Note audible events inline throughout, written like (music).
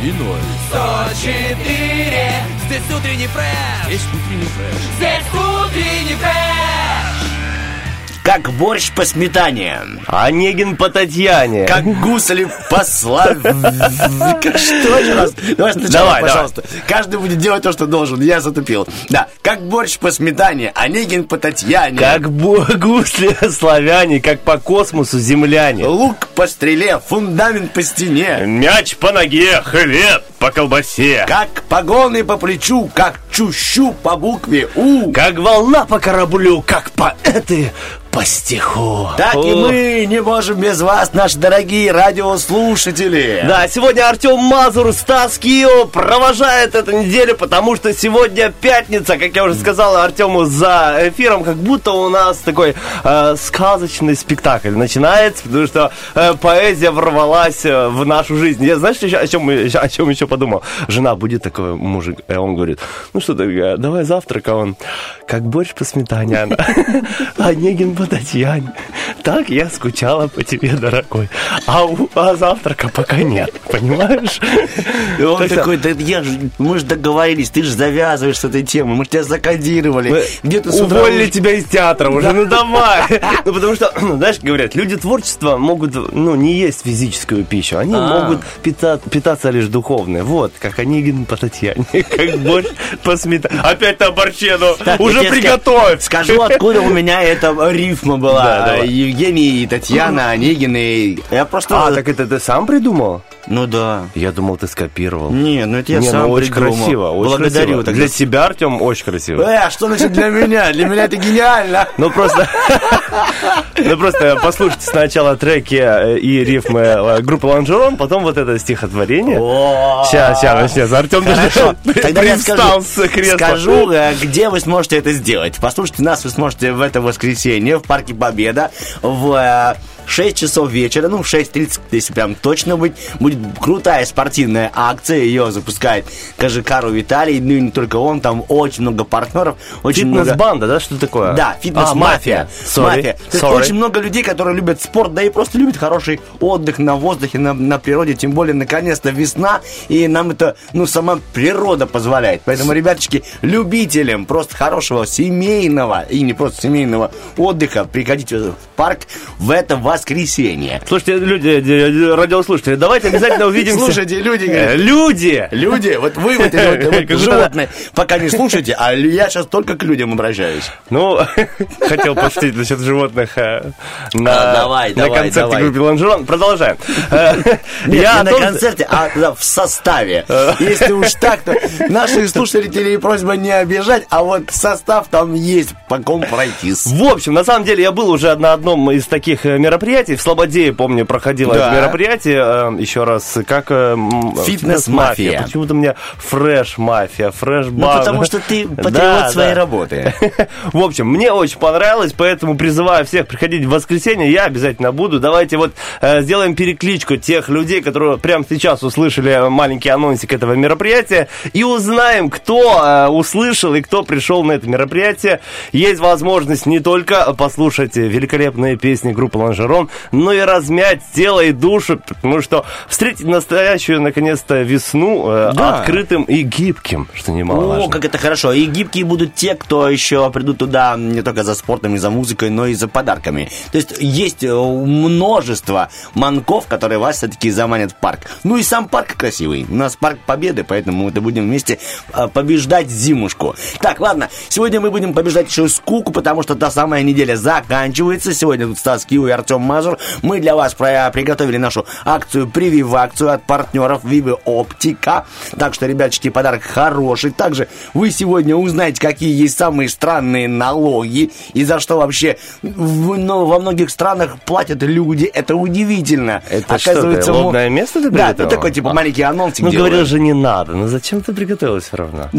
И ноль. 104 Здесь утренний фреш Здесь утренний фреш. Здесь утренний фреш Как борщ по сметане. Онегин по Татьяне. Как гусли по славе. Что же раз? Давай сначала, пожалуйста. Каждый будет делать то, что должен. Я затупил. Да, как борщ по сметане, Онегин по Татьяне. Как гусли славяне, как по космосу земляне. Лук по стреле, фундамент по стене. Мяч по ноге, хлеб по колбасе. Как погоны по плечу, как чущу по букве У. Как волна по кораблю, как поэты по стиху. Так и О. мы не можем без вас, наши дорогие радиослушатели. Да, сегодня Артем Мазур, Стас Кио провожает эту неделю, потому что сегодня пятница, как я уже сказал Артему за эфиром, как будто у нас такой э, сказочный спектакль начинается, потому что э, поэзия ворвалась э, в нашу жизнь. Я знаешь, о чем, о чем еще подумал? Жена будет такой мужик, и он говорит, ну что давай завтрак, а он, как борщ по сметане, (laughs) Онегин Татьяне. Так я скучала по тебе, дорогой. А, у- а завтрака пока нет, понимаешь? И он Так такой, да я ж, мы же договорились, ты же завязываешь с этой темой, мы же тебя закодировали. Мы Где ты утра Уволили уж- тебя из театра уже, ну давай. (laughs) Ну потому что, (clears throat) знаешь, говорят, люди творчества могут, ну, не есть физическую пищу, они А. могут пита- питаться лишь духовной. Вот, как Онегин по Татьяне, (laughs) как борщ по сметане. Опять на борще, ну, Так, я уже приготовь. Скажу, откуда у меня (laughs) эта рифма была. Да, давай. Евгений, Татьяна, Онегин и... Я просто... А, так это ты сам придумал? Ну да. Я думал, ты скопировал. Не, ну это я Не, сам ну, очень придумал. красиво, очень Благодарю. красиво. тогда. Для себя, Артем, очень красиво. Э, а что значит для меня? Для меня это гениально. Ну просто, (laughs) ну просто послушайте сначала треки э, и рифмы э, группы Лонжерон, потом вот это стихотворение. Сейчас, сейчас, сейчас. Артем даже привстал (laughs) скажу, с кресла. скажу, э, где вы сможете это сделать. Послушайте нас вы сможете в это воскресенье в Парке Победа. В э, 6 часов вечера, ну, в 6.30, если прям точно быть, будет крутая спортивная акция, ее запускает Кажикару Виталий, ну и не только он, там очень много партнеров, очень много... Фитнес-банда, да, что такое? Да, фитнес-мафия. А. Мафия. Sorry. очень много людей, которые любят спорт, да и просто любят хороший отдых на воздухе, на, на природе. Тем более, наконец-то весна, и нам это, ну, сама природа позволяет. Поэтому, ребяточки, любителям просто хорошего семейного, и не просто семейного отдыха, приходите в парк в это воскресенье. Слушайте, люди, э, радиослушатели, давайте обязательно (laughs) увидимся. Слушайте, люди, Э, Люди! люди, вот вы вот эти (laughs) животные, пока не слушайте, а я сейчас только к людям обращаюсь. Ну, (laughs) хотел пошутить насчет животных э, А, на, концерте группы Лонжерон. Продолжаем. Э, Я на концерте, а в составе. Если уж так, то наших слушателей просьба не обижать, а вот состав там есть, по ком пройтись. В общем, на самом деле, я был уже на одном из таких э, мероприятий. В Слободее, помню, проходило Да. это мероприятие. э, Еще раз, как... э, Фитнес-мафия. Почему-то мне фреш-мафия, фреш-бар. Ну, потому что ты (laughs) патриот Да, своей да. работы. (laughs) В общем, мне очень понравилось, поэтому призываю всех приходить в воскресенье. Я обязательно буду. Давайте вот э, сделаем перекличку тех людей, которые прямо сейчас услышали маленький анонсик этого мероприятия, и узнаем, кто э, услышал и кто пришел на это мероприятие. Есть возможность не только послушать великолепные песни группы Лонжерон, но и размять тело и душу, потому что встретить настоящую, наконец-то, весну э, Да. открытым и гибким, что немаловажно. О, как это хорошо. И гибкие будут те, кто еще придут туда не только за спортом и за музыкой, но и за подарками. То есть есть э, множество манков, которые вас все-таки заманят в парк. Ну и сам парк красивый. У нас парк Победы, поэтому мы будем вместе э, побеждать зимушку. Так, ладно. Сегодня мы будем побеждать еще скуку, потому что та самая неделя заканчивается. Сегодня тут Стас Киу и Артем Артем Мазур. Мы для вас приготовили нашу акцию прививакцию от партнеров Вивы Оптика. Так что, ребяточки, подарок хороший. Также вы сегодня узнаете, какие есть самые странные налоги и за что вообще в- ну, во многих странах платят люди. Это удивительно. Это что, ты, мо- лобное место ты Да, ну такой типа А. маленький анонсик Ну, делаю. говорил же, не надо. Ну, зачем ты приготовилась все равно? (laughs) (laughs)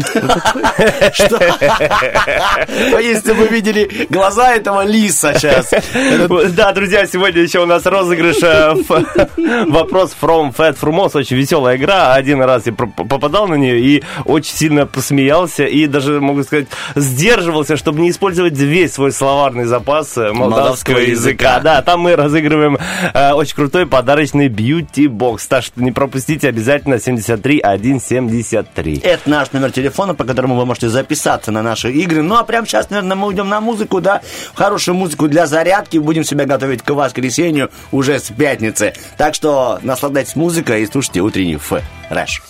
А Если вы видели глаза этого лиса сейчас. (laughs) Да, друзья, сегодня еще у нас розыгрыш э, (laughs) вопрос from Fat Frumos. Очень веселая игра. Один раз я попадал на нее и очень сильно посмеялся. И даже, могу сказать, сдерживался, чтобы не использовать весь свой словарный запас э, молдавского языка. Да, там мы разыгрываем э, очень крутой подарочный бьюти-бокс. Так что не пропустите обязательно 73 173. Это наш номер телефона, по которому вы можете записаться на наши игры. Ну, а прямо сейчас, наверное, мы уйдем на музыку, да? Хорошую музыку для зарядки. Будем себя готовить к воскресенью уже с пятницы. Так что наслаждайтесь музыкой и слушайте утренний фреш.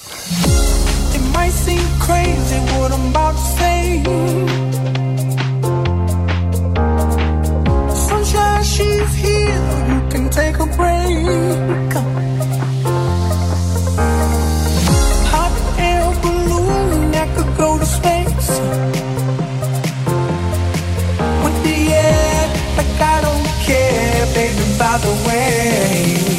She's here. Care, the way.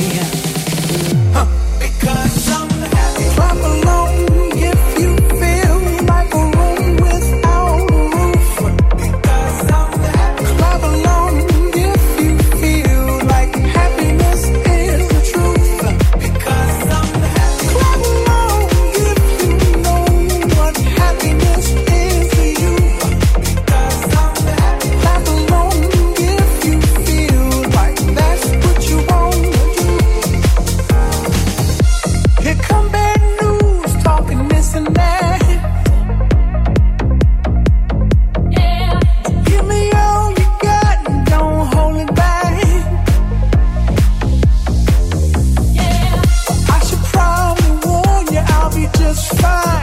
time.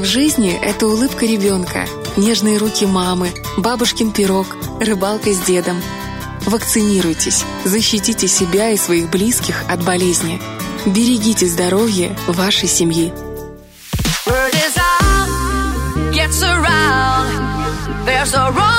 В жизни – это улыбка ребенка, нежные руки мамы, бабушкин пирог, рыбалка с дедом. Вакцинируйтесь, защитите себя и своих близких от болезни. Берегите здоровье вашей семьи. There's a rumble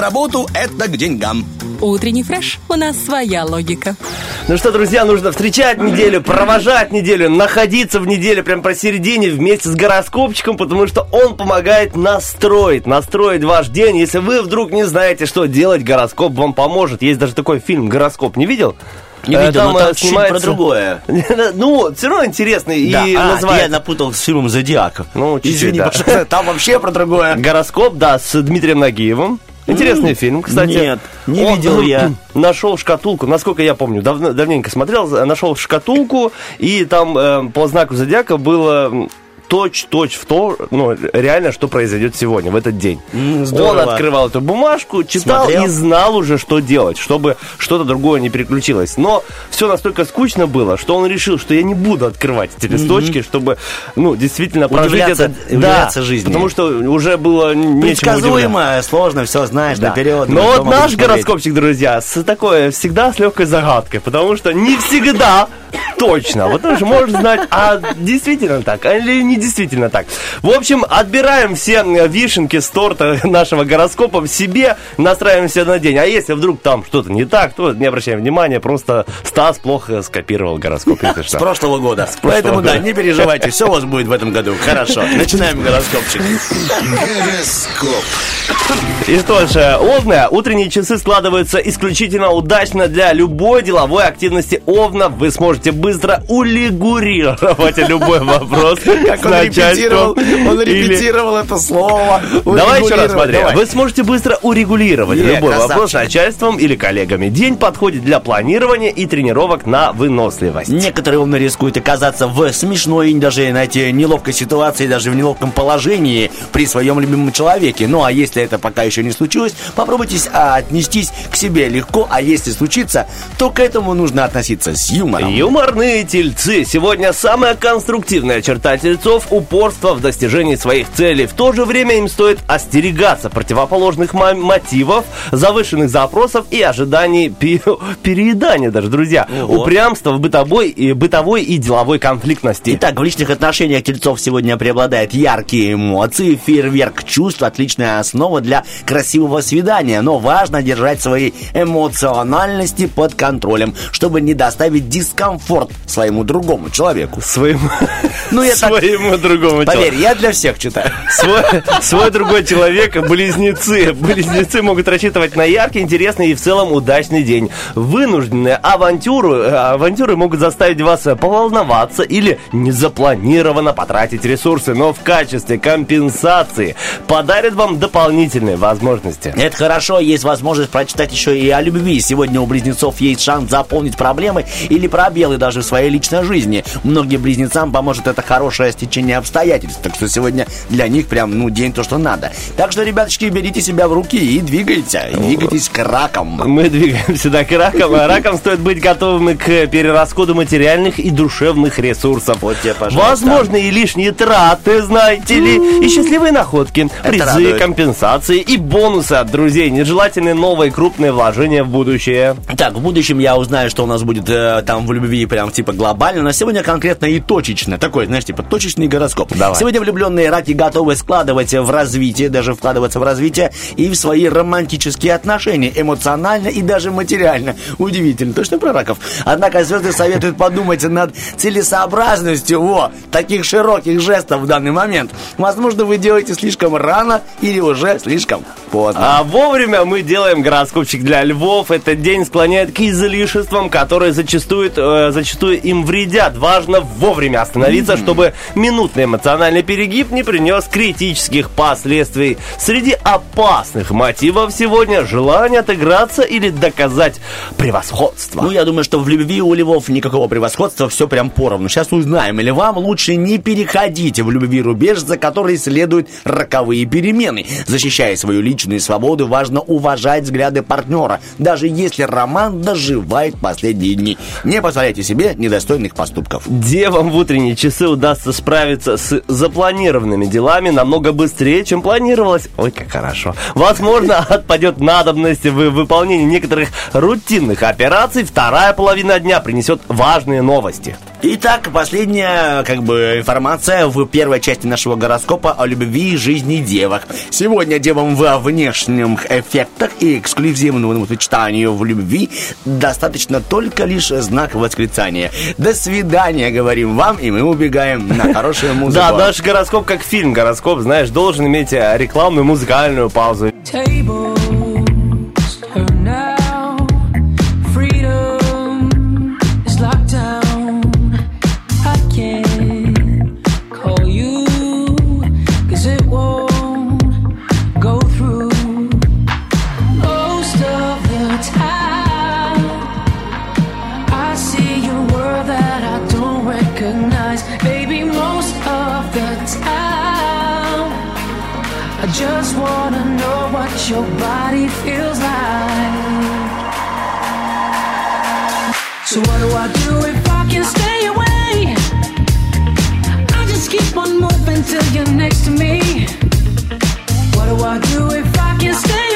на работу – это к деньгам. Утренний фреш. У нас своя логика. Ну что, друзья, нужно встречать неделю, провожать неделю, находиться в неделе прям посередине вместе с гороскопчиком, потому что он помогает настроить, настроить ваш день. Если вы вдруг не знаете, что делать, гороскоп вам поможет. Есть даже такой фильм «Гороскоп». Не видел? Не Э, видел, но э, там чуть про другое. (laughs) Ну, все равно интересный Да, и а, называется... я напутал с фильмом «Зодиак». Ну, чуть-чуть, Извини, да. там вообще про другое. Гороскоп, да, с Дмитрием Нагиевым. Интересный фильм, кстати. нет, не видел я. (clears throat) Нашел шкатулку, насколько я помню, давно, давненько смотрел, нашел шкатулку, и там э, по знаку зодиака было точь-точь в то, ну, реально, что произойдет сегодня, в этот день. М, Он здорово. открывал эту бумажку, читал Смотрел? и знал уже, что делать, чтобы что-то другое не переключилось. Но все настолько скучно было, что он решил, что я не буду открывать эти листочки, чтобы, ну, действительно прожить это. удивляться жизни. Потому что уже было удивляться. Предсказуемо, сложно, все знаешь Да. наперед. Но вот наш гороскопчик, друзья, с такой всегда с легкой загадкой, потому что не всегда точно. Вот потому что можешь знать, а действительно так, а или не действительно так. В общем, отбираем все вишенки с торта нашего гороскопа в себе, настраиваемся на день. А если вдруг там что-то не так, то не обращаем внимания, просто Стас плохо скопировал гороскоп. если С что. прошлого года. Поэтому, да, года. не переживайте, все у вас будет в этом году. Хорошо, начинаем гороскопчик. Гороскоп. И что ж, э, Овны, утренние часы складываются исключительно удачно для любой деловой активности Овна. Вы сможете быстро улигурировать любой вопрос. (laughs) Как он репетировал, он репетировал это слово. Давай еще раз смотри. Вы сможете быстро урегулировать любой вопрос с начальством или коллегами. День подходит для планирования и тренировок на выносливость. Некоторые умно рискуют оказаться в смешной, даже, знаете, неловкой ситуации, даже в неловком положении при своем любимом человеке. Ну, а если это пока еще не случилось, попробуйте отнестись к себе легко, а если случится, то к этому нужно относиться с юмором. Юморные тельцы. Сегодня самая конструктивная черта тельцов – упорство в достижении своих целей. В то же время им стоит остерегаться противоположных мо- мотивов, завышенных запросов и ожиданий пе- (laughs) переедания даже, друзья. Ого. Упрямство в бытовой и, бытовой и деловой конфликтности. Итак, в личных отношениях тельцов сегодня преобладают яркие эмоции, фейерверк чувств, отличная основа для красивого свидания, но важно держать свои эмоциональности под контролем, чтобы не доставить дискомфорт своему другому человеку. Своему, Ну, я так- своему другому Поверь, я для всех читаю. Свой, свой другой человек, близнецы. Близнецы могут рассчитывать на яркий, интересный и в целом удачный день. Вынужденные авантюры, э, авантюры могут заставить вас поволноваться или незапланированно потратить ресурсы, но в качестве компенсации подарят вам дополнительные возможности. Это хорошо, есть возможность прочитать еще и о любви. Сегодня у близнецов есть шанс заполнить проблемы или пробелы даже в своей личной жизни. Многим близнецам поможет это хорошее стечение обстоятельств. Так что сегодня для них прям, ну, день то, что надо. Так что, ребяточки, берите себя в руки и двигайте. Двигайтесь к ракам. Мы двигаемся да, к ракам, а ракам стоит быть готовыми к перерасходу материальных и душевных ресурсов. Вот тебе, пожалуйста. Возможные лишние траты, знаете ли, и счастливые находки, призы, компенсации и бонусы от друзей, нежелательные новые крупные вложения в будущее. Так, в будущем я узнаю, что у нас будет э, там в любви прям типа глобально, но сегодня конкретно и точечно. Такой, знаешь, типа точечный гороскоп. Давай. Сегодня влюбленные раки готовы складывать в развитие, даже вкладываться в развитие и в свои романтические отношения, эмоционально и даже материально. Удивительно, точно про раков. Однако звезды советуют подумать над целесообразностью во, таких широких жестов в данный момент. Возможно, вы делаете слишком рано или уже слишком поздно. А вовремя мы делаем гороскопчик для львов. Этот день склоняет к излишествам, которые зачастую, э, зачастую им вредят. Важно вовремя остановиться, чтобы минутный эмоциональный перегиб не принес критических последствий. Среди опасных мотивов сегодня желание отыграться или доказать превосходство. Ну, я думаю, что в любви у львов никакого превосходства, все прям поровну. Сейчас узнаем, или вам лучше не переходить в любви рубеж, за который следуют роковые перемены. Защищая свою личную свободу, важно уважать взгляды партнера, даже если роман доживает последние дни. Не позволяйте себе недостойных поступков. Девам в утренние часы удастся справиться с запланированными делами намного быстрее, чем планировалось. Ой, как хорошо. Возможно, (laughs) отпадет надобность в выполнении некоторых рутинных операций. Вторая половина дня принесет важные новости. Итак, последняя как бы информация в первой части нашего гороскопа о любви и жизни девок. Сегодня девам во внешних эффектах и эксклюзивному сочетанию в любви достаточно только лишь знак восклицания. До свидания, говорим вам, и мы убегаем на хорошую музыку. Да, наш гороскоп как фильм. Гороскоп, знаешь, должен иметь э, рекламную музыкальную паузу. tables body feels like. So what do I do if I can stay away? I just keep on moving till you're next to me. What do I do if I can stay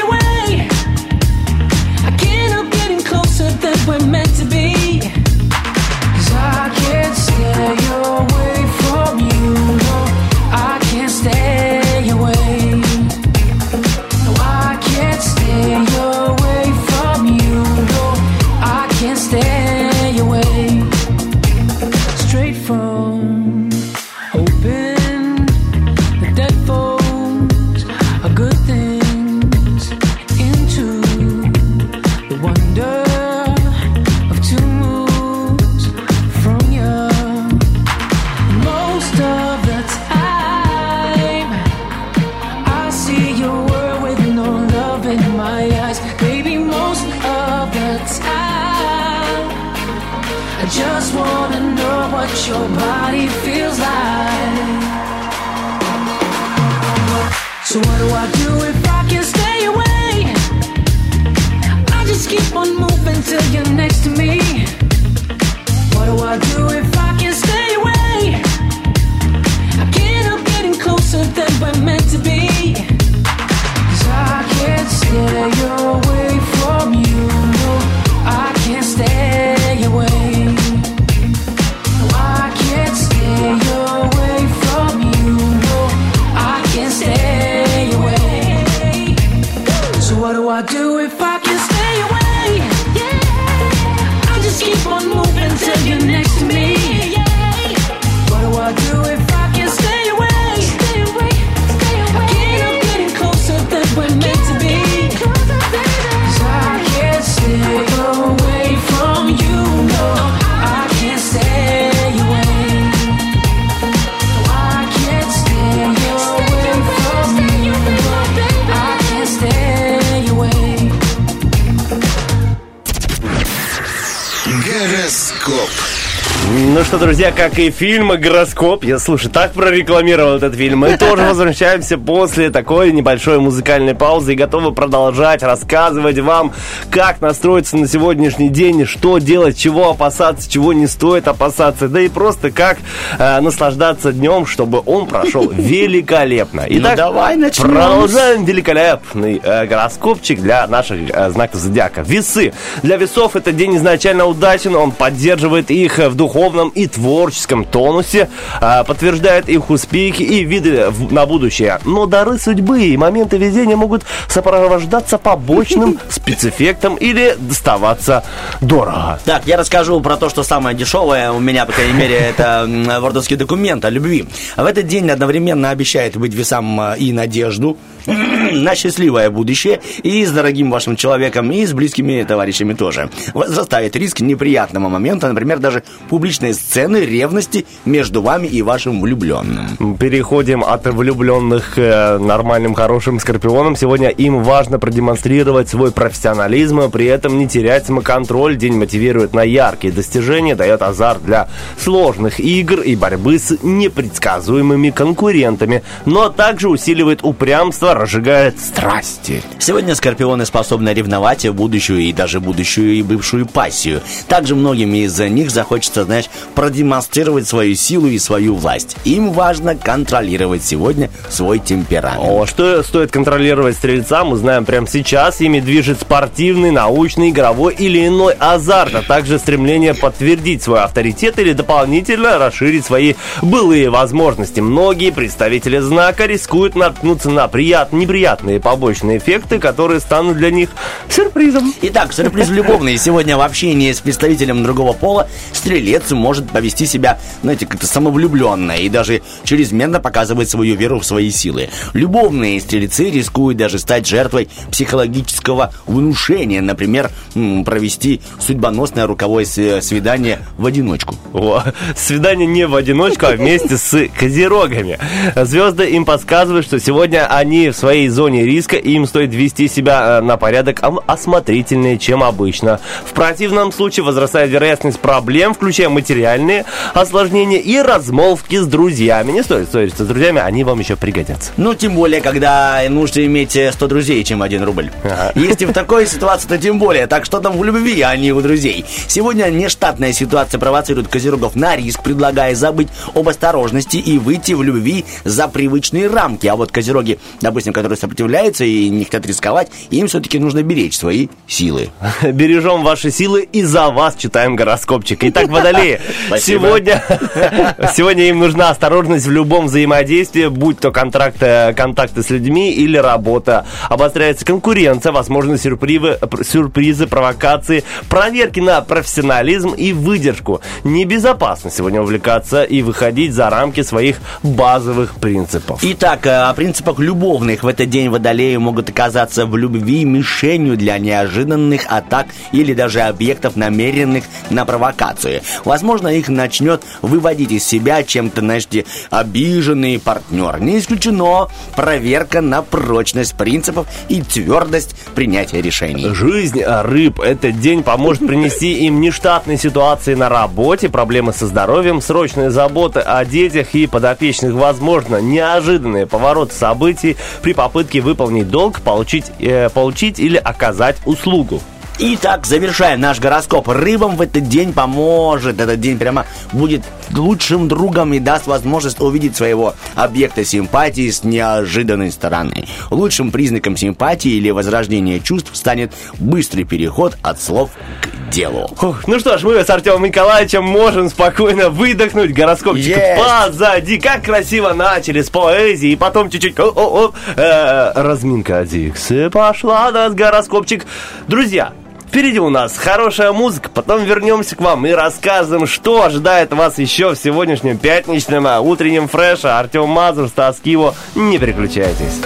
как и фильм «Гороскоп», я, слушай, так прорекламировал этот фильм, мы тоже (laughs) возвращаемся после такой небольшой музыкальной паузы и готовы продолжать рассказывать вам, как настроиться на сегодняшний день, что делать, чего опасаться, чего не стоит опасаться, да и просто как э, наслаждаться днем, чтобы он прошел (laughs) великолепно. Ну, давай начнем. Продолжаем великолепный э, гороскопчик для наших э, знаков зодиака. Весы. Для весов этот день изначально удачен, он поддерживает их в духовном и творческом тонусе, э, подтверждает их успехи и виды в- на будущее. Но дары судьбы и моменты везения могут сопровождаться побочным (laughs) спецэффектом или доставаться дорого. Так, я расскажу про то, что самое дешевое у меня, по крайней мере, (laughs) это вордовский документ о любви. В этот день одновременно обещает быть весам э, и надежду, (clears throat) на счастливое будущее и с дорогим вашим человеком, и с близкими товарищами тоже. Возрастает риск неприятного момента, например, даже публичной сцены ревности между вами и вашим влюбленным. Переходим от влюбленных к э, нормальным, хорошим скорпионам. Сегодня им важно продемонстрировать свой профессионализм, при этом не терять самоконтроль. День мотивирует на яркие достижения, дает азарт для сложных игр и борьбы с непредсказуемыми конкурентами, но также усиливает упрямство, разжигает страсти. Сегодня скорпионы способны ревновать будущую и даже будущую и бывшую пассию. Также многим из них захочется, знаешь, продемонстрировать свою силу и свою власть. Им важно контролировать сегодня свой темперамент. О, что стоит контролировать стрельцам, мы знаем прямо сейчас. Ими движет спортивный, научный, игровой или иной азарт, а также стремление подтвердить свой авторитет или дополнительно расширить свои былые возможности. Многие представители знака рискуют наткнуться на приятные, неприятные побочные эффекты, которые станут для них сюрпризом. Итак, сюрприз любовный. Сегодня в общении с представителем другого пола стрелец может повести себя, знаете, как-то самовлюбленно и даже чрезмерно показывать свою веру в свои силы. Любовные стрельцы рискуют даже стать жертвой психологического внушения, например, провести судьбоносное руковое свидание в одиночку. О, свидание не в одиночку, а вместе с козерогами. Звезды им подсказывают, что сегодня они своей зоне риска, и им стоит вести себя э, на порядок осмотрительнее, чем обычно. В противном случае возрастает вероятность проблем, включая материальные осложнения и размолвки с друзьями. Не стоит ссориться с друзьями, они вам еще пригодятся. Ну, тем более, когда нужно иметь э, 100 друзей, чем один рубль. Ага. Если в такой ситуации, то тем более. Так что там в любви, а не у друзей. Сегодня нештатная ситуация провоцирует козерогов на риск, предлагая забыть об осторожности и выйти в любви за привычные рамки. А вот козероги, допустим, которые сопротивляются и не хотят рисковать, им все-таки нужно беречь свои силы. (laughs) Бережем ваши силы и за вас читаем гороскопчик. Итак, водолеи, (laughs) сегодня, (laughs) сегодня им нужна осторожность в любом взаимодействии, будь то контракты, контакты с людьми или работа. Обостряется конкуренция, возможны сюрпризы, сюрпризы, провокации, проверки на профессионализм и выдержку. Небезопасно сегодня увлекаться и выходить за рамки своих базовых принципов. Итак, э, о принципах любовных в этот день водолеи могут оказаться в любви мишенью для неожиданных атак или даже объектов, намеренных на провокацию. Возможно, их начнет выводить из себя чем-то, знаете, обиженный партнер. Не исключено проверка на прочность принципов и твердость принятия решений. Жизнь рыб. Этот день поможет (laughs) принести им нештатные ситуации на работе, проблемы со здоровьем, срочные заботы о детях и подопечных, возможно, неожиданные повороты событий при попытке выполнить долг, получить, э, получить или оказать услугу. Итак, завершаем наш гороскоп. Рыбам в этот день поможет. Этот день прямо будет лучшим другом и даст возможность увидеть своего объекта симпатии с неожиданной стороны. Лучшим признаком симпатии или возрождения чувств станет быстрый переход от слов к делу. Фух, ну что ж, мы с Артемом Николаевичем можем спокойно выдохнуть гороскопчик Есть. позади. Как красиво начали с поэзии, и потом чуть-чуть о, о, о, э, разминка Диксы пошла, да, гороскопчик. Друзья, Впереди у нас хорошая музыка, потом вернемся к вам и расскажем, что ожидает вас еще в сегодняшнем пятничном а, утреннем фреше. Артем Мазур, Стас Киво, не переключайтесь.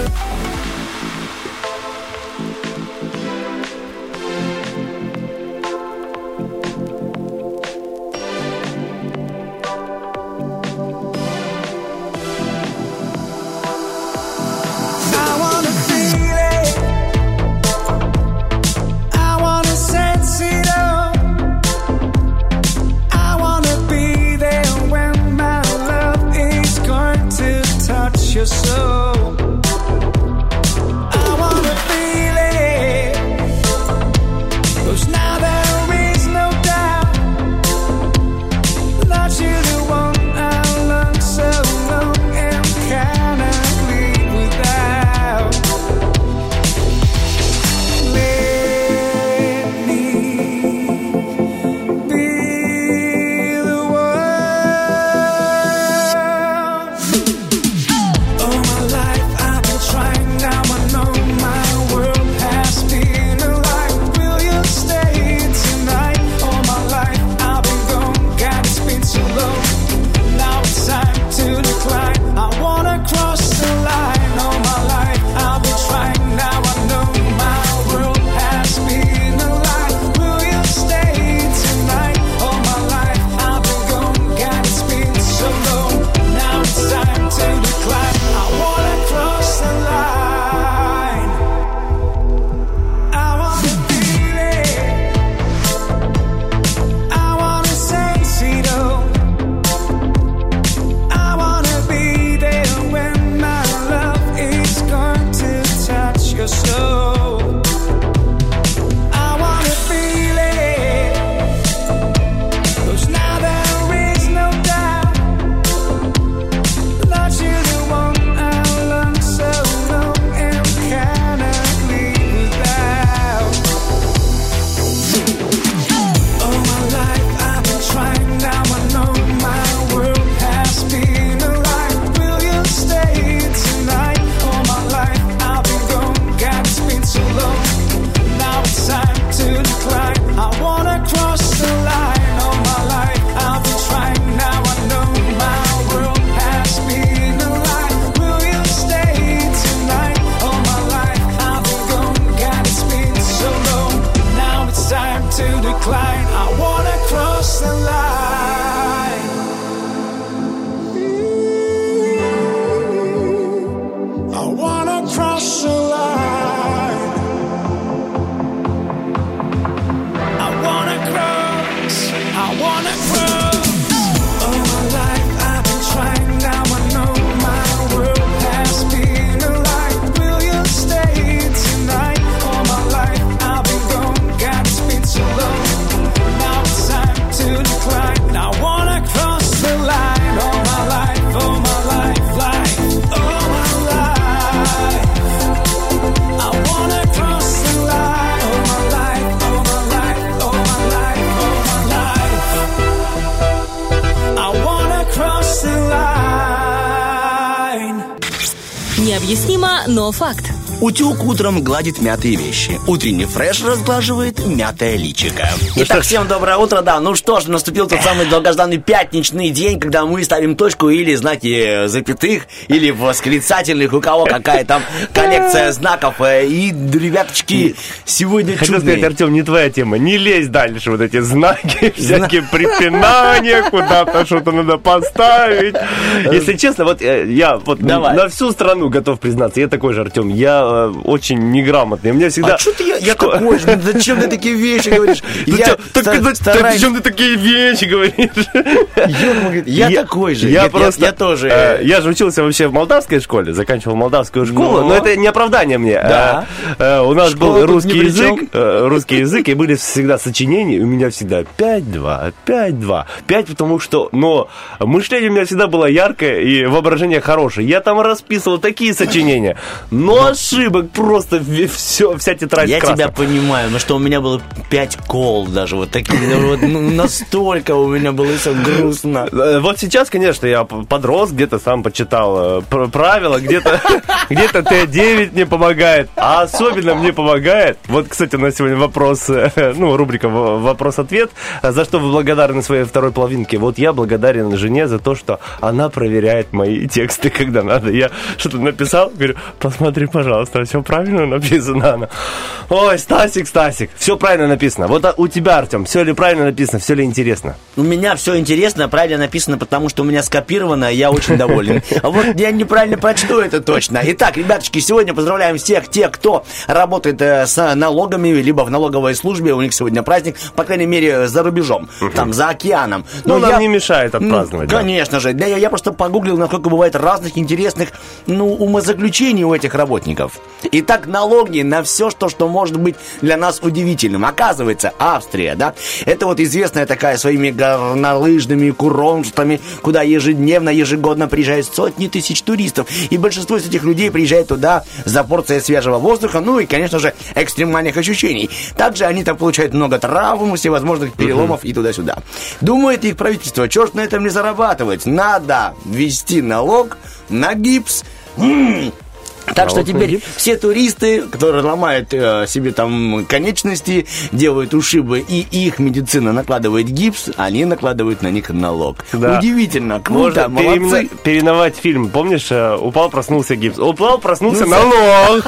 Утюг утром гладит мятые вещи. Утренний фреш разглаживает мятое личико. Итак, всем доброе утро, да. Ну что ж, наступил тот самый долгожданный пятничный день, когда мы ставим точку или знаки запятых, или восклицательных, у кого какая там коллекция знаков. Э, И, ребяточки, сегодня сказать, чудные. Артем, не твоя тема. Не лезь дальше, вот эти знаки, (laughs) всякие припинания, куда-то что-то надо поставить. Если честно, вот э, я вот Давай. на всю страну готов признаться, я такой же, Артем, я э, очень неграмотный. У меня всегда... А что ты, я, я Шко- такой же, зачем ты такие вещи говоришь? (laughs) Я стараюсь- зачем ты такие вещи говоришь? Я такой же. Я просто... Я тоже. Я же учился вообще в молдавской школе, заканчивал молдавскую школу, Ну. но это не оправдание мне. Да. Э, э, У нас Школа был русский язык, э, русский язык, и были всегда сочинения, у меня всегда 5-2, 5-2. 5, потому что, но мышление у меня всегда было яркое и воображение хорошее. Я там расписывал такие сочинения, но ошибок просто все, вся тетрадь Я красна. тебя понимаю, но что у меня было пять кол даже, вот такие, ну, вот, ну, настолько у меня было все грустно. Э, Вот сейчас, конечно, я подрос, где-то сам почитал э, пр- правила, где-то (laughs) где-то Т9 мне помогает, а особенно мне помогает, вот, кстати, у нас сегодня вопрос, э, ну, рубрика «Вопрос-ответ», э, за что вы благодарны своей второй половинке? Вот я благодарен жене за то, что она проверяет мои тексты, когда надо. Я что-то написал, говорю, посмотри, пожалуйста, все правильно написано. Она, ой, Стасик, Стасик, все правильно написано. Вот а у тебя, Артем, все ли правильно написано, все ли интересно? У меня все интересно, правильно написано, потому что у меня скопировано, я очень доволен. А (laughs) вот я неправильно прочту это точно. Итак, ребяточки, сегодня поздравляем всех тех, кто работает э, с налогами, либо в налоговой службе, у них сегодня праздник, по крайней мере, за рубежом, там, за океаном. Ну, Но нам не мешает отпраздновать, Ну, да. Конечно же. Да, я, я просто погуглил, насколько бывает разных интересных, ну, умозаключений у этих работников. Итак, налоги на все, что, что может быть для нас удивительным. Оказывается, Австрия, да, это вот известная такая своими горнолыжными курортами, куда ежедневно, ежегодно приезжают сотни тысяч туристов. И большинство из этих людей приезжает туда за порцией свежего воздуха, ну и, конечно же, экстремальных ощущений. Также они там получают много травм, всевозможных переломов и туда-сюда. Думает их правительство, черт на этом не зарабатывать. Надо ввести налог на гипс. Так а что вот теперь видит. все туристы, которые ломают э, себе там конечности, делают ушибы, и их медицина накладывает гипс, они накладывают на них налог. Да. Удивительно, круто, Можно молодцы. Переновать фильм, помнишь, э, упал, проснулся гипс. Упал, проснулся ну, налог.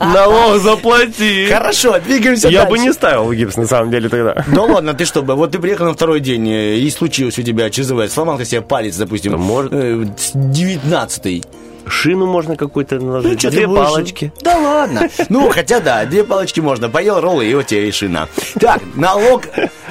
Налог заплати. Хорошо, двигаемся Я бы не ставил гипс, на самом деле, тогда. Ну ладно, ты что вот ты приехал на второй день, э, и случилось у тебя ЧЗВ, сломал ты себе палец, допустим, 19-й. Шину можно какую-то наложить. Ну, Две будешь- палочки. Да ладно. Ну, хотя да, две палочки можно. Поел роллы, и вот тебе и шина. Так, налог.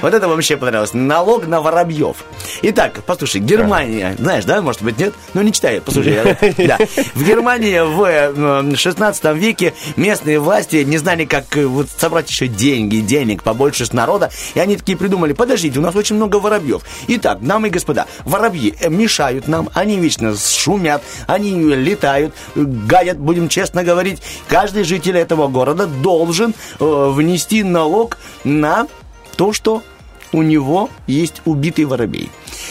Вот это вообще понравилось. Налог на воробьев. Итак, послушай, Германия. Знаешь, да, может быть, нет? Ну, не читай, послушай. (laughs) я- Да. В Германии в э, 16 веке местные власти не знали, как э, вот собрать еще деньги, денег побольше с народа. И они такие придумали, подождите, у нас очень много воробьев. Итак, дамы и господа, воробьи э, мешают нам, они вечно шумят, они летают, э, гадят, будем честно говорить. Каждый житель этого города должен э, внести налог на то, что у него есть убитый воробей.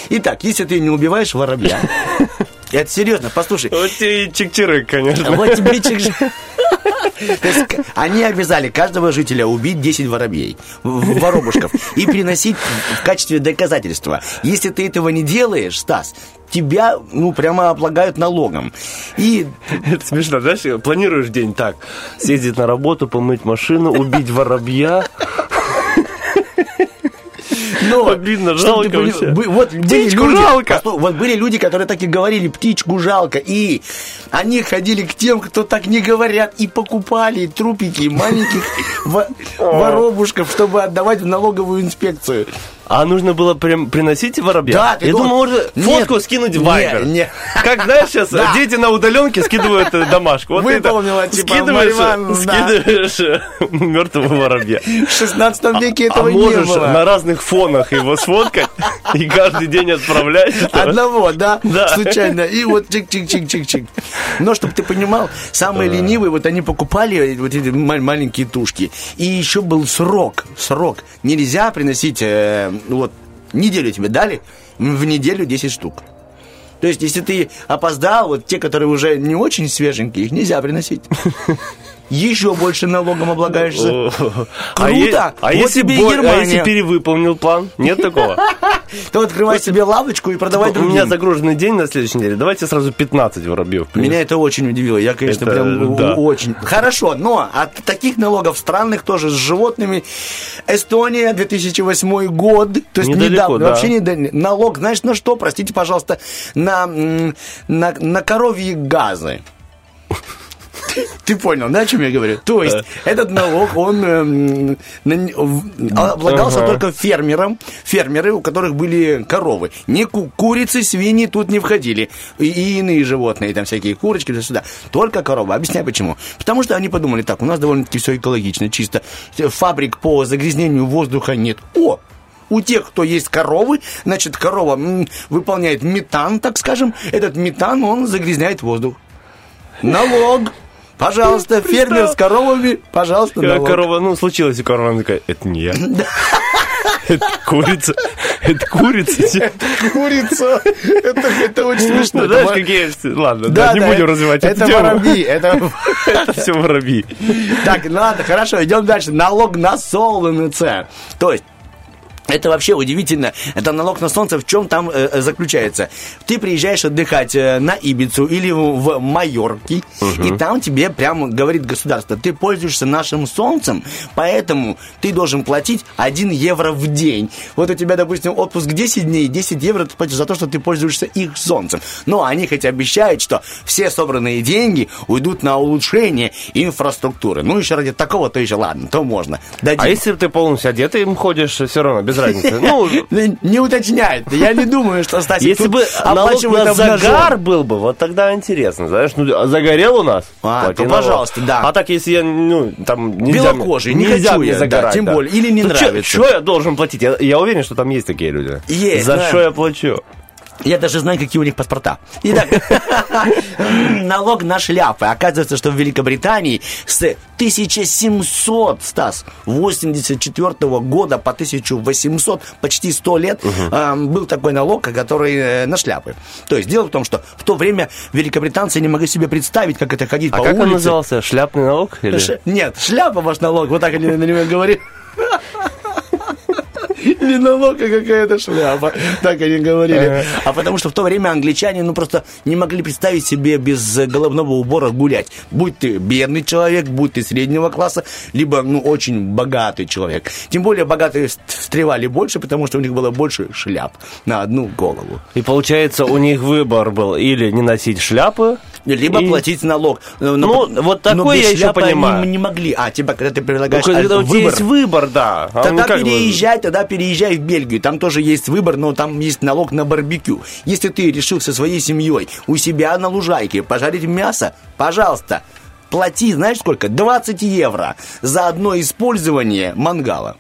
Итак, если ты не убиваешь воробья, (laughs) это серьезно, послушай, Вот тебе чик-чирык, конечно. вот тебе чик они обязали каждого жителя убить 10 воробей, воробушков, и приносить в качестве доказательства. Если ты этого не делаешь, Стас, тебя, ну, прямо облагают налогом. И Это смешно, знаешь, планируешь день так. Съездить на работу, помыть машину, убить воробья. Но, (laughs) Обидно, жалко ты пони- вообще. бы- Вот были Птичку люди, жалко. вот были люди, которые так и говорили, птичку жалко. И они ходили к тем, кто так не говорят, и покупали трупики маленьких во- (laughs) воробушков, чтобы отдавать в налоговую инспекцию. А нужно было прям приносить воробья? Да, ты Я дум- думал, можно Нет. фотку скинуть в Не, Вайбер. не. Как, знаешь, сейчас Да. дети на удаленке скидывают э, домашку. Вот ты это Выполнила, типа, скидываешь, Ивановна, да. скидываешь мертвого воробья. В 16 веке А этого не можешь было. на разных фонах его сфоткать и каждый день отправлять. Одного, да? Да. Случайно. И вот чик-чик-чик-чик-чик. Но, чтобы ты понимал, самые ленивые, вот они покупали вот эти ма- маленькие тушки. И еще был срок. Срок. Нельзя приносить, э, вот, неделю тебе дали, в неделю 10 штук. То есть, если ты опоздал, вот те, которые уже не очень свеженькие, их нельзя приносить. (laughs) Еще больше налогом облагаешься. А е- Круто! А Вот если тебе а если перевыполнил план? Нет такого? (laughs) То открывай себе лавочку и продавай У меня другим. загруженный день на следующей неделе. Давайте сразу 15 воробьев. Меня это очень удивило. Я, конечно, прям очень. Хорошо, но от таких налогов странных тоже с животными. Эстония, 2008 год. То есть недавно. да. Вообще не налог, знаешь, на что? Простите, пожалуйста, на, на, на коровьи газы. (laughs) Ты понял, да, о чем я говорю? То есть, этот налог, он эм, облагался Ага. только фермерам, фермеры, у которых были коровы. Не ку- курицы, свиньи тут не входили. И, иные животные, там всякие курочки, туда-сюда. Только коровы. Объясняю почему. Потому что они подумали, так, у нас довольно-таки все экологично, чисто. Фабрик по загрязнению воздуха нет. О, у тех, кто есть коровы, значит, корова выполняет метан, так скажем. Этот метан, он загрязняет воздух. Налог. Пожалуйста, фермер с коровами, пожалуйста, налог. корова, ну, случилось, и корова она такая, это не я. Это курица. Это курица. Курица. Это, это очень смешно. Ну, Это знаешь, ва- какие... Ладно, Да, да, не да, будем это- развивать Это эту воробьи. Это... (laughs) Это все воробьи. Так, ладно, хорошо, идем дальше. Налог на солнце. То есть, это вообще удивительно. Это налог на солнце в чем там э, э, заключается? Ты приезжаешь отдыхать э, на Ибицу или в, Майорки, и там тебе прямо говорит государство, ты пользуешься нашим солнцем, поэтому ты должен платить 1 евро в день. Вот у тебя, допустим, отпуск 10 дней, 10 евро ты платишь за то, что ты пользуешься их солнцем. Но они хоть обещают, что все собранные деньги уйдут на улучшение инфраструктуры. Ну, еще ради такого, то еще ладно, то можно. Дадим. А если ты полностью одетый им ходишь, все равно, без разницы. Ну, (laughs) Не- уточняет. Я не думаю, что Стасик если бы налог на загар был бы, вот тогда интересно, знаешь, ну, а загорел у нас? А, то пожалуйста, да. А так, если я, ну, там. Белокожий, не хочу я, загорать, тем более, или не Ну, нравится. Чё я должен платить? Я, уверен, что там есть такие люди. Есть, За что я плачу? Я даже знаю, какие у них паспорта. Итак, (laughs) налог на шляпы. Оказывается, что в Великобритании с 1700, Стас, 84 года по 1800, почти 100 лет, э, был такой налог, который э, на шляпы. То есть дело в том, что в то время великобританцы не могли себе представить, как это ходить А по как он улице. назывался? Шляпный налог? Или... Ш- Нет, шляпа ваш налог, вот так они на него говорили. (laughs) Не налог, а какая-то шляпа. Так они говорили. А потому что в то время англичане, ну, просто не могли представить себе без головного убора гулять. Будь ты бедный человек, будь ты среднего класса, либо, ну, очень богатый человек. Тем более богатые ст- встревали больше, потому что у них было больше шляп на одну голову. И получается, у них выбор был или не носить шляпы, Либо И- платить налог. Но- Ну, но- вот но такое без я еще понимаю. не могли. А, типа, когда ты ну, предлагаешь когда у тебя выбор, есть выбор, да. А Тогда переезжай, тогда переезжай в Бельгию. Там тоже есть выбор, но там есть налог на барбекю. Если ты решил со своей семьей у себя на лужайке пожарить мясо, пожалуйста, плати, знаешь сколько? 20 евро за одно использование мангала.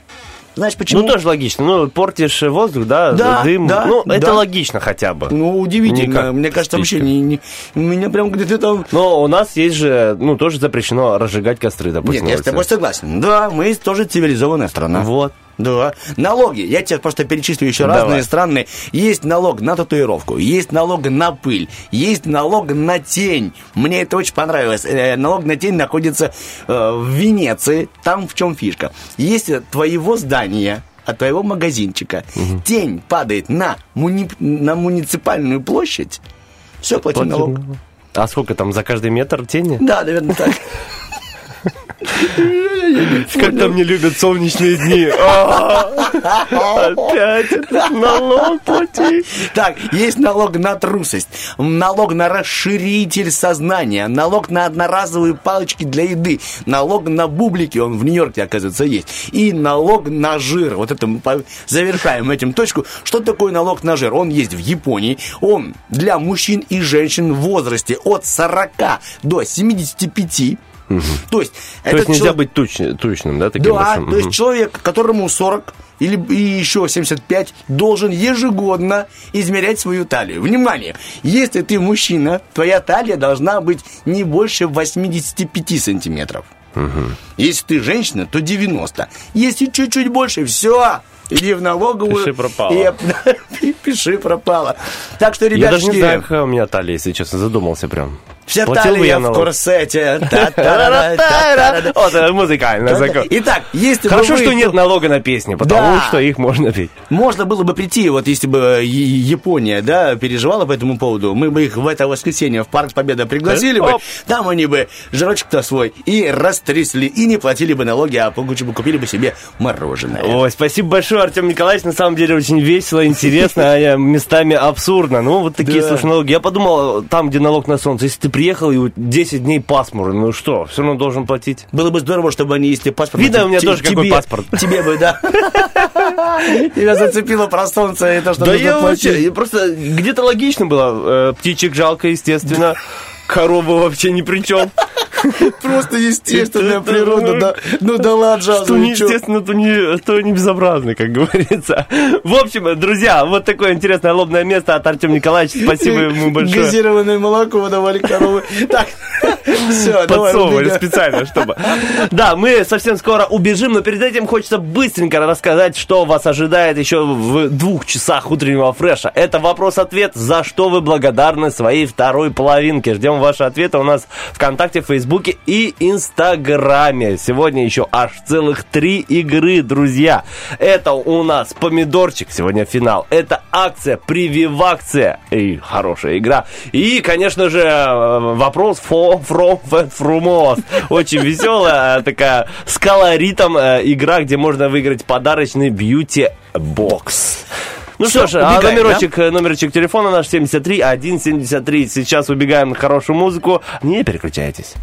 Знаешь почему? Ну, тоже логично. Ну, портишь воздух, да, Да, дым. да, ну, это да. логично хотя бы. Ну, удивительно. Никак Мне кажется, вообще не, не- меня прям где-то там... Но у нас есть же, ну, тоже запрещено разжигать костры, Нет, допустим. я во с тобой согласен. Да, мы тоже цивилизованная страна. Вот. Да. Налоги. Я тебе просто перечислю еще Давай. разные страны. Есть налог на татуировку, есть налог на пыль, есть налог на тень. Мне это очень понравилось. Э, налог на тень находится э, в Венеции. Там в чем фишка? Если от твоего здания от твоего магазинчика тень падает на, муни- на муниципальную площадь, все, плати Платим. налог. А сколько там за каждый метр тени? Да, наверное, так. (laughs) Как там не любят солнечные дни. А, Опять этот налог плати. Так, есть налог на трусость, налог на расширитель сознания, налог на одноразовые палочки для еды, налог на бублики, он в Нью-Йорке, оказывается, есть, и налог на жир. Вот это мы завершаем этим точку. Что такое налог на жир? Он есть в Японии, он для мужчин и женщин в возрасте от 40 до 75. То есть, То есть нельзя человек- быть туч- тучным, да, таким да, большим? то есть человек, которому 40 или и еще 75, должен ежегодно измерять свою талию. Внимание! Если ты мужчина, твоя талия должна быть не больше 85 сантиметров. Если ты женщина, то 90. Если чуть-чуть больше, все, иди в налоговую. Пиши пропало. И, (laughs) пиши пропало. Так что, Я даже ребятушки, не знаю, какая у меня талия, если честно, задумался прям. Вся Платил талия я в (laughs) та-та-ра-ра. Вот это музыкальный закон. Итак, если Хорошо, что нет налога на песни, потому что их можно петь. Можно было бы прийти, вот если бы Япония, да, переживала по этому поводу, мы бы их в это воскресенье в Парк Победы пригласили бы, там они бы жирочек-то свой и растрясли, и не платили бы налоги, а получше бы купили бы себе мороженое. Ой, спасибо большое, Артем Николаевич. На самом деле очень весело, интересно, а местами абсурдно. Ну, вот такие, слушай, налоги. Я подумал, там, где налог на солнце, если ты приехал и вот 10 дней пасмурно, ну что, все равно должен платить. Было бы здорово, чтобы они, если паспорт... Видно у меня тоже какой паспорт. Тебе бы, да. (laughs) Тебя зацепило про солнце и то, что Да я вообще, просто где-то логично было. Э, птичек жалко, естественно. (laughs) Коровы вообще ни при чем. (laughs) Просто естественная природа, да. Ну да ладно, Что ну неестественно, то не, то не безобразно, как (laughs) говорится. В общем, друзья, вот такое интересное лобное место от Артема Николаевича. Спасибо (laughs) ему большое. Газированное молоко выдавали коровы. Так, все, Подсовывали специально, чтобы... Да, мы совсем скоро убежим, но перед этим хочется быстренько рассказать, что вас ожидает еще в двух часах утреннего фреша. Это вопрос-ответ, за что вы благодарны своей второй половинке. Ждем ваши ответы у нас ВКонтакте, Фейсбуке и Инстаграме. Сегодня еще аж целых три игры, друзья. Это у нас помидорчик, сегодня финал. Это акция, прививакция. И хорошая игра. И, конечно же, вопрос for, from, from us. Очень веселая такая с колоритом э, игра, где можно выиграть подарочный бьюти-бокс. Ну Всё, что ж, а убегаем, номерочек, э, номерочек телефона наш 73 173. Сейчас убегаем на хорошую музыку. Не переключайтесь.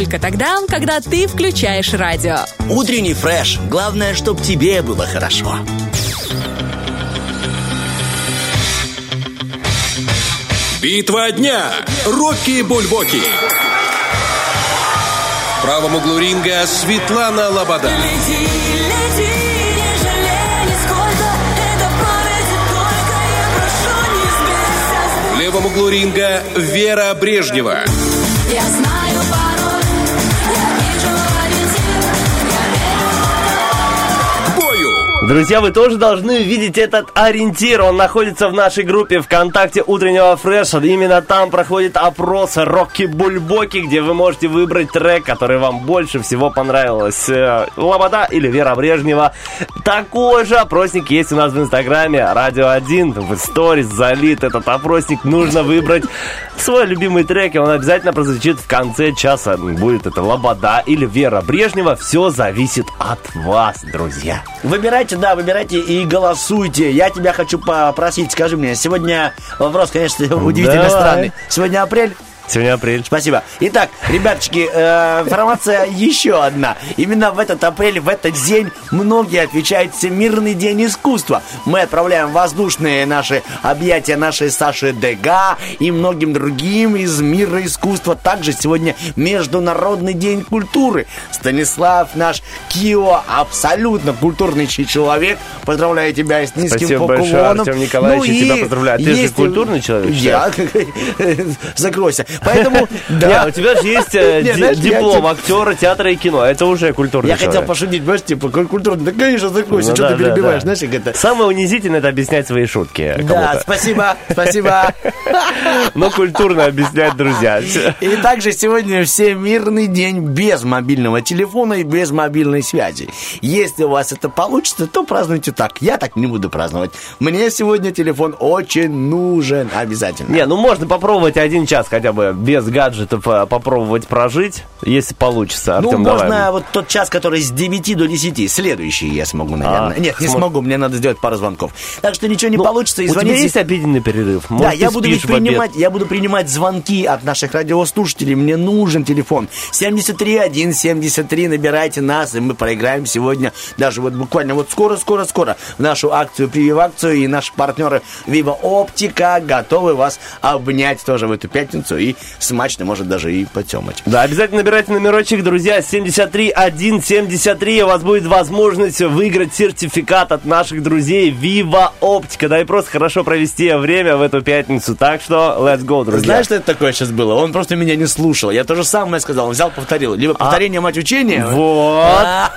Только тогда, когда ты включаешь радио. Утренний фреш. Главное, чтобы тебе было хорошо. Битва дня. Рокки Бульбоки. В правом углу ринга Светлана Лобода. В левом углу ринга Вера Брежнева. Я знаю Друзья, вы тоже должны видеть этот ориентир. Он находится в нашей группе ВКонтакте утреннего фреша. Именно там проходит опрос Рокки Бульбоки, где вы можете выбрать трек, который вам больше всего понравилось. Э, Лобода или Вера Брежнева. Такой же опросник есть у нас в Инстаграме. Радио 1 в сторис залит этот опросник. Нужно выбрать свой любимый трек, и он обязательно прозвучит в конце часа. Будет это Лобода или Вера Брежнева. Все зависит от вас, друзья. Выбирайте, да, выбирайте и голосуйте. Я тебя хочу попросить, скажи мне, сегодня вопрос, конечно, (laughs) удивительно Давай. странный. Сегодня апрель? Сегодня апрель. Спасибо. Итак, ребяточки, э, информация еще одна. Именно в этот апрель, в этот день многие отвечают Всемирный день искусства. Мы отправляем воздушные наши объятия нашей Саши Дега и многим другим из мира искусства. Также сегодня Международный день культуры. Станислав наш Кио, абсолютно культурный человек. Поздравляю тебя с низким Спасибо большое. Артем Николаевич, Ну и тебя поздравляю. Ты же есть- культурный человек, Я? (laughs) Закройся. Поэтому, (laughs) да. у тебя же есть э, знаешь, диплом типа- актера театра и кино. Это уже культурный Я хотел пошутить, понимаешь, типа, куль- культурно. Да, конечно, закройся, Ну что ты перебиваешь, знаешь, это... Самое унизительное это объяснять свои шутки Да, спасибо, спасибо. (laughs) Но культурно объяснять, друзья. И также сегодня Всемирный день без мобильного телефона и без мобильной связи. Если у вас это получится, то празднуйте так. Я так не буду праздновать. Мне сегодня телефон очень нужен обязательно. Не, ну можно попробовать один час хотя бы без гаджетов э, попробовать прожить, если получится. Ну, Артем, можно давай. вот тот час, который с 9 до 10. Следующий я смогу, наверное. А, Нет, не смо- смогу, мне надо сделать пару звонков. Так что ничего не Ну, получится. И у тебя звоните- есть обеденный перерыв? Да, Может, я ты буду ведь принимать, я буду принимать звонки от наших радиослушателей. Мне нужен телефон. 73173, набирайте нас, и мы проиграем сегодня, даже вот буквально вот скоро-скоро-скоро, нашу акцию, привив-акцию, и наши партнеры Viva Оптика готовы вас обнять тоже в эту пятницу и смачно, может, даже и потемать. Да, обязательно набирайте номерочек, друзья, 73173, у вас будет возможность выиграть сертификат от наших друзей Viva Оптика, да и просто хорошо провести время в эту пятницу, так что let's go, друзья. Знаешь, что это такое сейчас было? Он просто меня не слушал. Я то же самое сказал. Он взял, повторил. Либо повторение мать учения. А. Вот. а,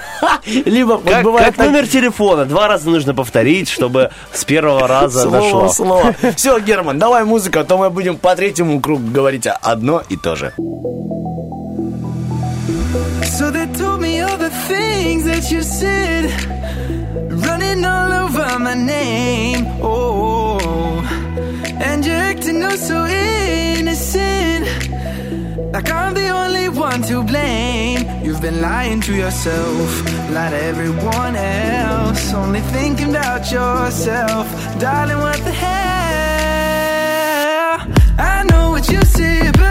(laughs) Либо Как, бывает как так- номер телефона, два раза нужно повторить, чтобы с первого раза Слово нашло. в слово. (laughs) Все, Герман, давай музыку, а то мы будем по третьему кругу говорить одно и то же. So they told me all the things that you said, running all over my name. Oh, and you're acting oh so innocent, like I'm the only one to blame. You've been lying to yourself, lied to everyone else, only thinking about yourself, darling. What the hell? I know what you say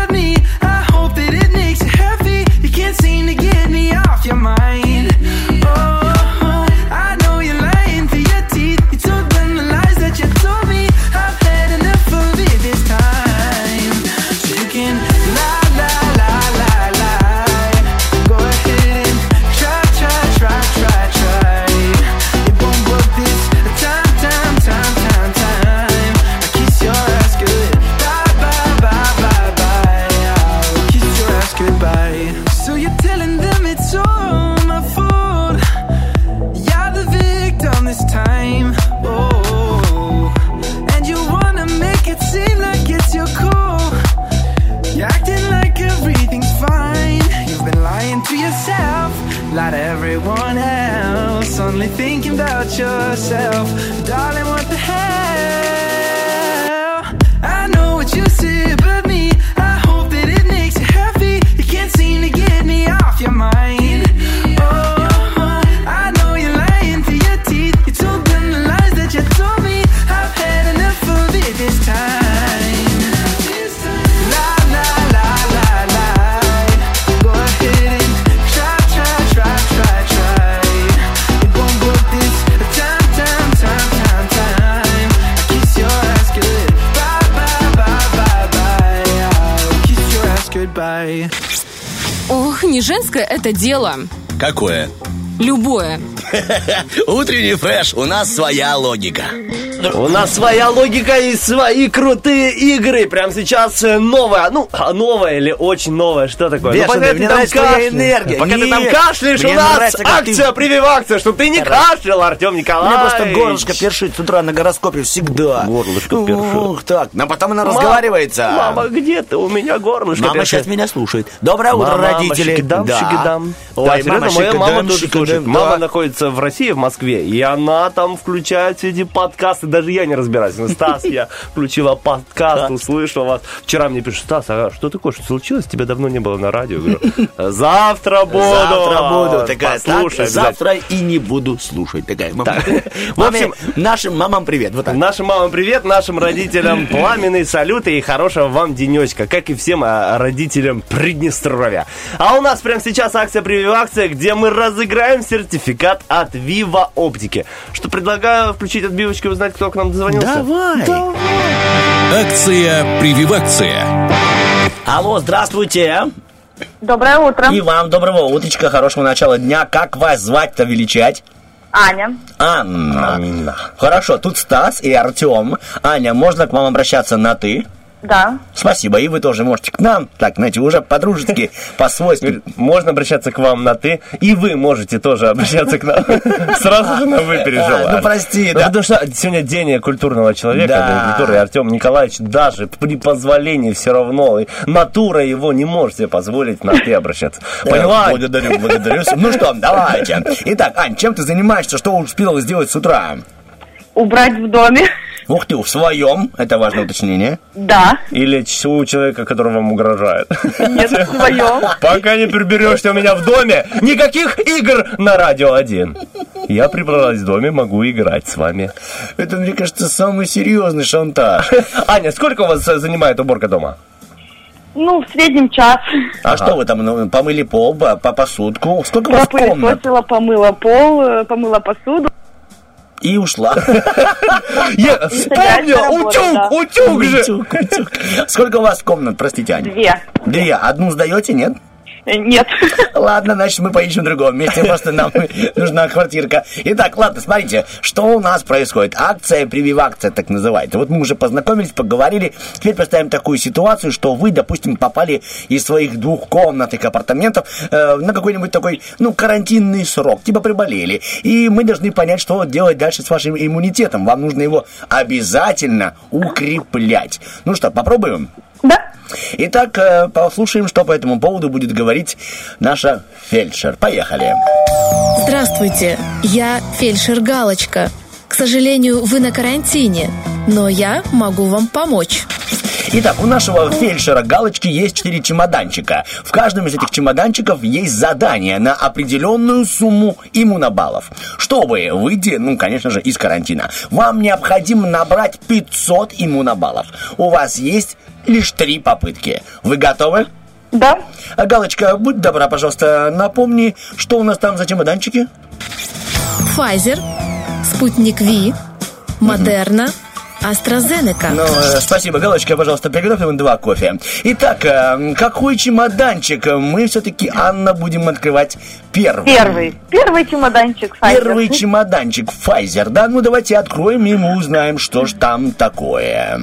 дело. Какое? Любое. (laughs) Утренний фреш, у нас своя логика. У нас своя логика и свои крутые игры. Прямо сейчас э, новая, ну, а, новая или очень новая, что такое? Бешеный, ну, пока мне ты там кашляешь- энергия. Пока ты там кашляешь, у нас нравится, как ты- акция, прививакция, что ты не кашлял, Артем У меня Николаевич. просто горлышко першит с утра на гороскопе всегда. Горлышко першит. Ух, так. Но потом она разговаривается. Мама, где ты? У меня горлышко Мама першит. сейчас меня слушает. Доброе утро, Мама, родители. шикидам, Да. Ой, да, серьезно, мама, моя мама тоже слушает. да. Мама находится в России, в Москве, и она там включает все эти подкасты, даже я не разбираюсь. Ну, Стас, я включила подкаст, услышал вас. Вчера мне пишут, Стас, а что такое, что случилось? Тебя давно не было на радио. Говорю, завтра буду. Завтра буду. Такая, так, Послушай обязательно. завтра и не буду слушать. Такая, мама. (laughs) В В общем, нашим мамам привет. Вот так. Нашим мамам привет, нашим родителям пламенные салюты и хорошего вам денечка, как и всем а, родителям Приднестровья. А у нас прямо сейчас акция прививакция, где мы разыграем сертификат от Viva Оптики. Что предлагаю включить отбивочку и узнать, кто к нам дозвонился. Давай. Акция «Прививакция». Алло, здравствуйте. Доброе утро. И вам доброго утречка, хорошего начала дня. Как вас звать-то величать? Аня. Анна. Хорошо, тут Стас и Артем. Аня, можно к вам обращаться на «ты»? Да. Спасибо, и вы тоже можете к нам. Так, знаете, уже по-дружески, по-свойски. Можно обращаться к вам на «ты», и вы можете тоже обращаться к нам. (laughs) Сразу же на «вы» перешел. А, ну, прости, Ну, да. Потому что сегодня день культурного человека, и Артем Николаевич даже при позволении все равно, и натура его не может себе позволить на «ты» обращаться. Э, Понимаете? Благодарю, благодарю. Ну что, давайте. Итак, Ань, чем ты занимаешься? Что успела сделать с утра? Убрать в доме. Ух ты, в своем. Это важное уточнение. Да. Или у человека, который вам угрожает. Нет, в своем. Пока не приберешься у меня в доме, никаких игр на радио 1. Я прибралась в доме, могу играть с вами. Это, мне кажется, самый серьезный шантаж. (laughs) Аня, сколько у вас э, занимает уборка дома? Ну, в среднем час. А что вы там, ну, помыли пол, по, по посудку? Сколько у вас комнат? Помыла пол, э, помыла посуду. И ушла. Я вспомнил, утюг, утюг же. Сколько у вас комнат, простите, Аня? Две. Две. Одну сдаете, нет? Э, Нет. (laughs) Ладно, значит, мы поищем в другом месте, просто нам (laughs) нужна квартирка. Итак, ладно, смотрите, что у нас происходит. Акция, прививакция, так называется. Вот мы уже познакомились, поговорили. Теперь представим такую ситуацию, что вы, допустим, попали из своих двухкомнатных апартаментов э, на какой-нибудь такой, ну, карантинный срок, типа приболели. И мы должны понять, что делать дальше с вашим иммунитетом. Вам нужно его обязательно укреплять. Ну что, попробуем? Да. Итак, э, послушаем, что по этому поводу будет говорить наша фельдшер. Поехали. Здравствуйте, я фельдшер Галочка. К сожалению, вы на карантине, но я могу вам помочь. Итак, у нашего фельдшера Галочки есть четыре чемоданчика. В каждом из этих чемоданчиков есть задание на определенную сумму иммунобаллов. Чтобы выйти, ну, конечно же, из карантина, вам необходимо набрать 500 иммунобаллов. У вас есть лишь три попытки. Вы готовы? Да. А, Галочка, будь добра, пожалуйста, напомни, что у нас там за чемоданчики? Pfizer, Спутник Ви, Модерна, AstraZeneca. Ну, э, спасибо, Галочка, пожалуйста, приготовь нам два кофе. Итак, э, какой чемоданчик мы все-таки, Анна, будем открывать первым? Первый. Первый чемоданчик. Pfizer. Первый чемоданчик Pfizer, да? Ну, давайте откроем, и мы узнаем, что ж там такое.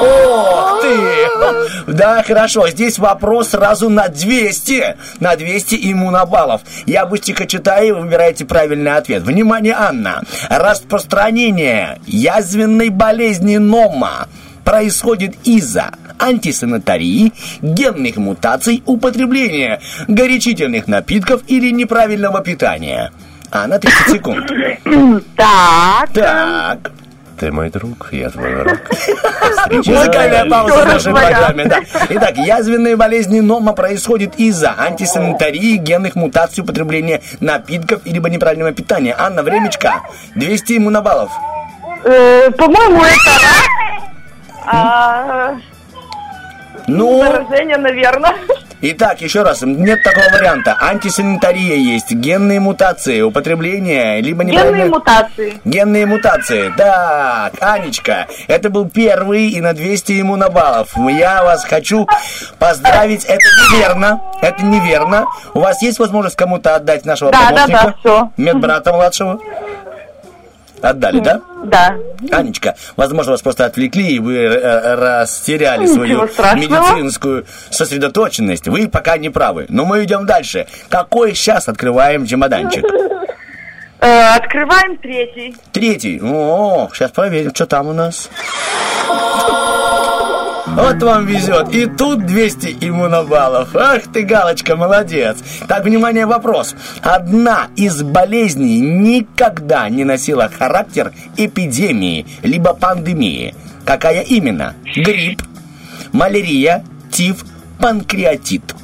Ох ты! Да, хорошо, здесь вопрос сразу на 200. На 200 иммунобаллов. Я быстренько читаю, и вы выбираете правильный ответ. Внимание, Анна. Распространение язвенной болезни НОМА происходит из-за антисанитарии, генных мутаций, употребления горячительных напитков или неправильного питания. А, на 30 секунд. Так. Так. Ты мой друг, я твой враг. (laughs) Музыкальная пауза в нашей программе, да. Итак, язвенные болезни нома происходят из-за антисанитарии, генных мутаций, употребления напитков или неправильного питания. Анна, времечко. 200 иммунобаллов. Э, По-моему, это Ну, Заражение, наверное. итак, еще раз, нет такого варианта. Антисанитария есть, генные мутации, употребление, либо Генные неправильное... мутации. Генные мутации. Так, Анечка, это был первый и на 200 иммунобаллов. Я вас хочу поздравить. Это неверно. Это неверно. У вас есть возможность кому-то отдать нашего Да, да, помощника? да, всё. Медбрата младшего? Отдали, да? Да. Анечка, возможно, вас просто отвлекли, и вы э, растеряли Ничего свою медицинскую сосредоточенность. Вы пока не правы. Но мы идем дальше. Какой сейчас открываем чемоданчик? Э, открываем третий. Третий. О, сейчас проверим, что там у нас. Вот вам везет. И тут 200 иммунобаллов. Ах ты, Галочка, молодец. Так, внимание, вопрос. Одна из болезней никогда не носила характер эпидемии, либо пандемии. Какая именно? Грипп, малярия, тиф, панкреатит.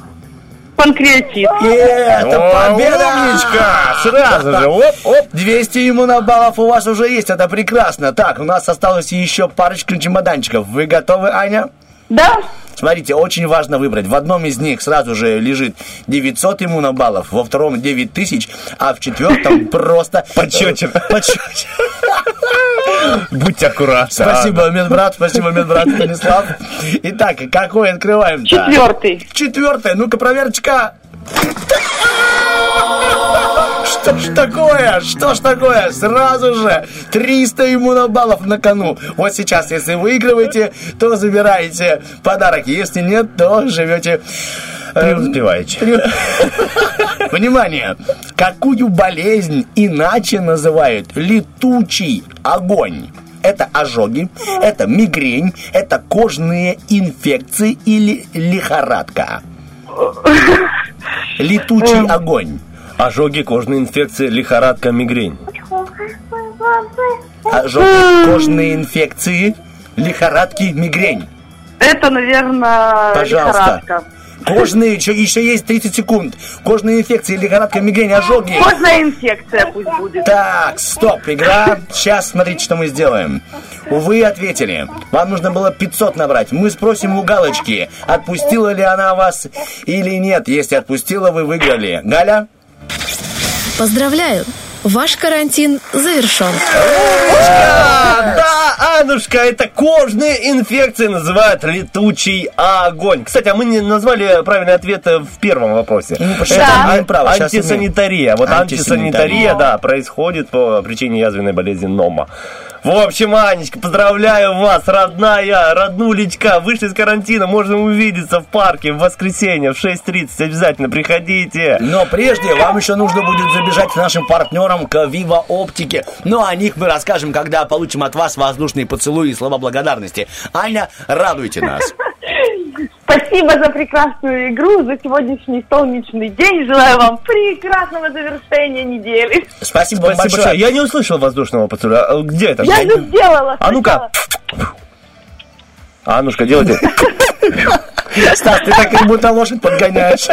Панкреатит. Это О, победа! умничка! Сразу же, оп, оп. 200 иммунобаллов у вас уже есть, это прекрасно. Так, у нас осталось еще парочка чемоданчиков. Вы готовы, Аня? Да. Смотрите, очень важно выбрать. В одном из них сразу же лежит 900 иммунобаллов, во втором 9000, а в четвертом (laughs) просто... Почетчик. Почетчик. Будьте аккуратны. Спасибо, медбрат, спасибо, медбрат (laughs) Станислав. Итак, какой открываем? Четвертый. Четвертое. Ну-ка, проверочка. Что ж такое? Что ж такое? Сразу же 300 иммунобаллов на кону. Вот сейчас, если выигрываете, то забираете подарок. Если нет, то живете... э, Преуспеваете. (laughs) Внимание! Какую болезнь иначе называют летучий огонь? Это ожоги, это мигрень, это кожные инфекции или лихорадка. (laughs) Летучий огонь. Ожоги, кожные инфекции, лихорадка, мигрень. Ожоги, кожные инфекции, лихорадки, мигрень. Это, наверное, Пожалуйста. лихорадка. Кожные, еще, еще есть 30 секунд. Кожные инфекции, лихорадка, мигрень, ожоги. Кожная инфекция пусть будет. Так, стоп, игра. Сейчас смотрите, что мы сделаем. Увы, ответили. Вам нужно было 500 набрать. Мы спросим у Галочки, отпустила ли она вас или нет. Если отпустила, вы выиграли. Галя? Поздравляю! Ваш карантин завершен. Да, Анушка, это кожные инфекции называют летучий огонь. Кстати, а мы не назвали правильный ответ в первом вопросе. Ну, это да. право, сейчас антисанитария. Вот Антисанитария. антисанитария, да, происходит по причине язвенной болезни нома. В общем, Анечка, поздравляю вас, родная, роднулечка. Вышли из карантина, можно увидеться в парке в воскресенье в 6.30. Обязательно приходите. Но прежде вам еще нужно будет забежать к нашим партнерам к Viva Оптике. Но о них мы расскажем, когда получим от вас воздушные поцелуи и слова благодарности. Аня, радуйте нас. Спасибо за прекрасную игру, за сегодняшний солнечный день. Желаю вам прекрасного завершения недели. Спасибо, Спасибо большое. большое. Я не услышал воздушного поцелуя. А Где это? Я же сделала. А ну-ка. Анушка, делайте. (laughs) Стас, ты так как будто лошадь подгоняешь.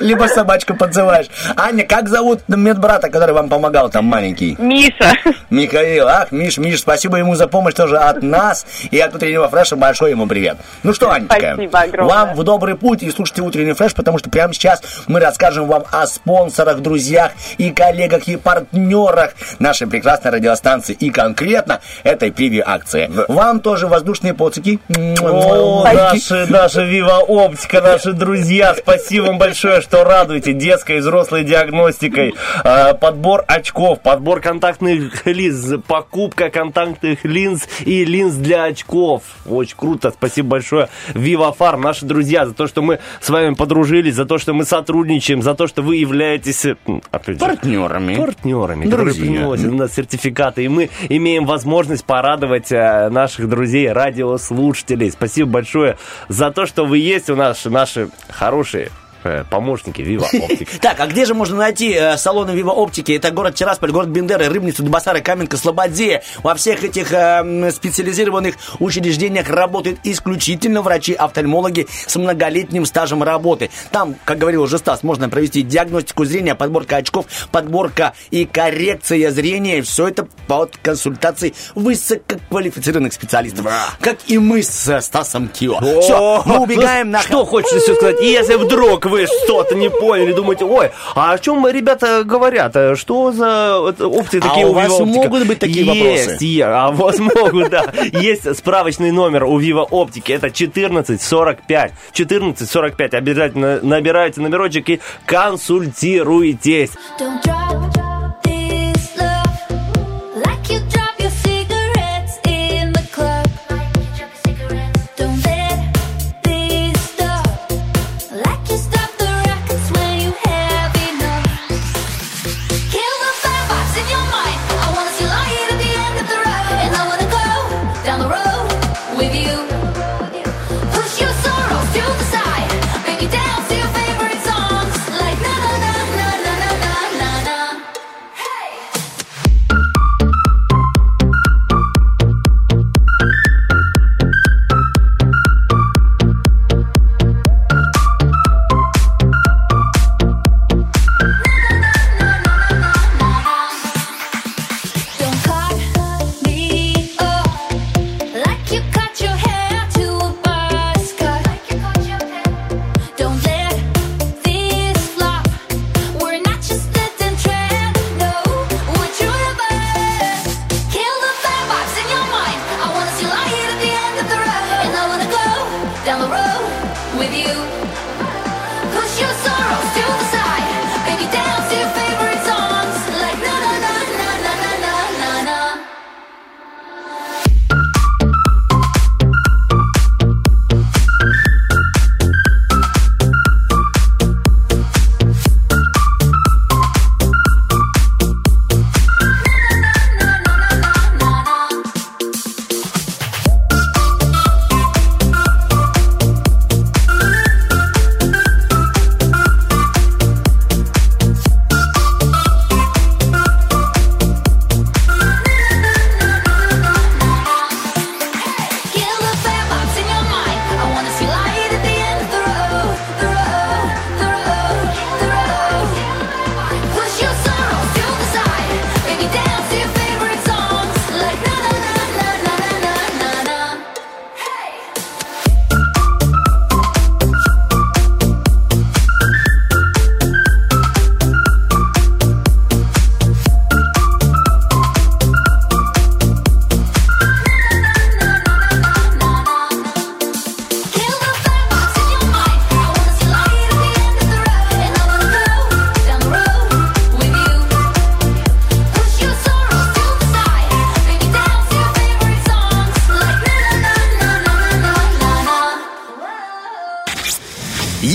Либо собачку подзываешь. Аня, как зовут медбрата, который вам помогал там маленький? Миша. Михаил, ах, Миш, Миш, спасибо ему за помощь тоже от нас и от утреннего фреша. Большой ему привет. Ну что, Анечка, Спасибо огромное. вам в добрый путь и слушайте утренний фреш, потому что прямо сейчас мы расскажем вам о спонсорах, друзьях и коллегах и партнерах нашей прекрасной радиостанции и конкретно этой превью-акции. Вам тоже воздушные поцики. О, наши, наша Вива Оптика, наши друзья, спасибо вам большое, что радуете детской и взрослой диагностикой. А, Подбор очков, подбор контактных линз, покупка контактных линз и линз для очков. Очень круто, спасибо большое. Вива Фарм, наши друзья, за то, что мы с вами подружились, за то, что мы сотрудничаем, за то, что вы являетесь опять же, Партнерами. партнерами, которые Друзья. приносят у нас сертификаты, и мы имеем возможность порадовать э, наших друзей, радиослушателей. Спасибо большое за то, что вы есть у нас, наши хорошие помощники Viva (laughs) Optic. Так, а где же можно найти э, салоны Viva Оптики? Это город Тирасполь, город Бендеры, Рыбница, Дубасары, Каменка, Слободея. Во всех этих э, специализированных учреждениях работают исключительно врачи-офтальмологи с многолетним стажем работы. Там, как говорил уже Стас, можно провести диагностику зрения, подборка очков, подборка и коррекция зрения. Все это под консультацией высококвалифицированных специалистов. Как и мы с э, Стасом Кио. Все, мы убегаем на... Что хочется сказать? И если вдруг вы что-то не поняли, думаете, ой, а о чем ребята говорят? А Что за опции А такие у у вас могут быть такие Есть, вопросы? е- а у вас могут, да. Есть справочный номер у Viva Оптики. Это 1445. 1445. Обязательно набирайте номерочек и консультируйтесь. Don't drop this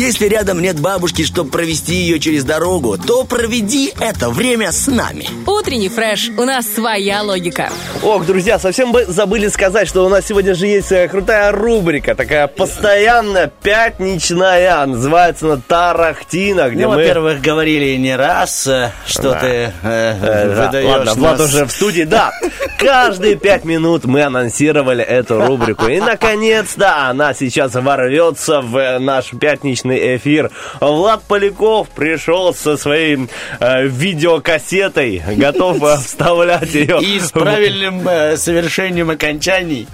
Если рядом нет бабушки, чтобы провести ее через дорогу, то проведи это время с нами. Утренний фреш. У нас своя логика. Ох, друзья, совсем бы забыли сказать, что у нас сегодня же есть э, крутая рубрика, такая постоянная, пятничная, называется она «Тарахтина», где Ну, мы... во-первых, говорили не раз, э, что Да. ты э, Э, да, выдаешь Ладно, Влад нас. уже в студии, да. Каждые пять минут мы анонсировали эту рубрику. И, наконец-то, она сейчас ворвется в наш пятничный эфир. Влад Поляков пришел со своей э, видеокассетой, готов (laughs) вставлять ее. И с правильным э, совершением окончаний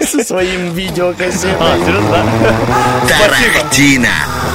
со своим видеокассетой. А, серьезно.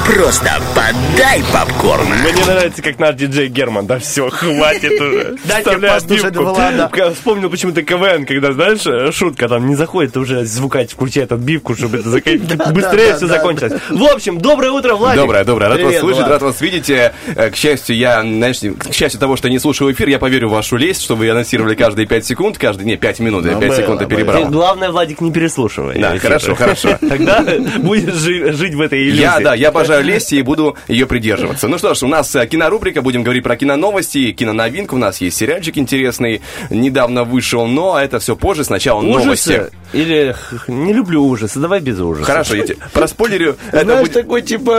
Просто подай попкорна. Мне нравится, как наш диджей Герман. Да все, хватит уже. (laughs) Дайте послушать. Влада. Вспомнил почему-то КВН, когда, знаешь, шутка там не заходит, уже звукач включает отбивку, чтобы это (laughs) быстрее все закончилось. В общем, доброе утро, Владик. Доброе, доброе. Рад Привет, вас слышать, Влад. рад вас видеть. Э, э, К счастью, я, знаешь, к счастью того, что я не слушаю эфир, я поверю в вашу лесть, что вы анонсировали каждые 5 секунд, каждый, не, 5 минут, я Ну, 5 было, секунд и было. Ты, перебрал. главное, Владик, не переслушивай. Да, хорошо, хорошо. (laughs) Тогда будешь жи- жить в этой иллюзии. Я, да, я обожаю лесть и буду ее придерживаться. Ну что ж, у нас э, кинорубрика, будем говорить про киноновости, киноновинку, у нас есть сериальчик интересный, недавно вышел, но это все позже, сначала новости. Ужасы? Или не люблю ужасы, давай без ужасов. Хорошо, я тебе проспойлерю. Знаешь, будет- такой, типа,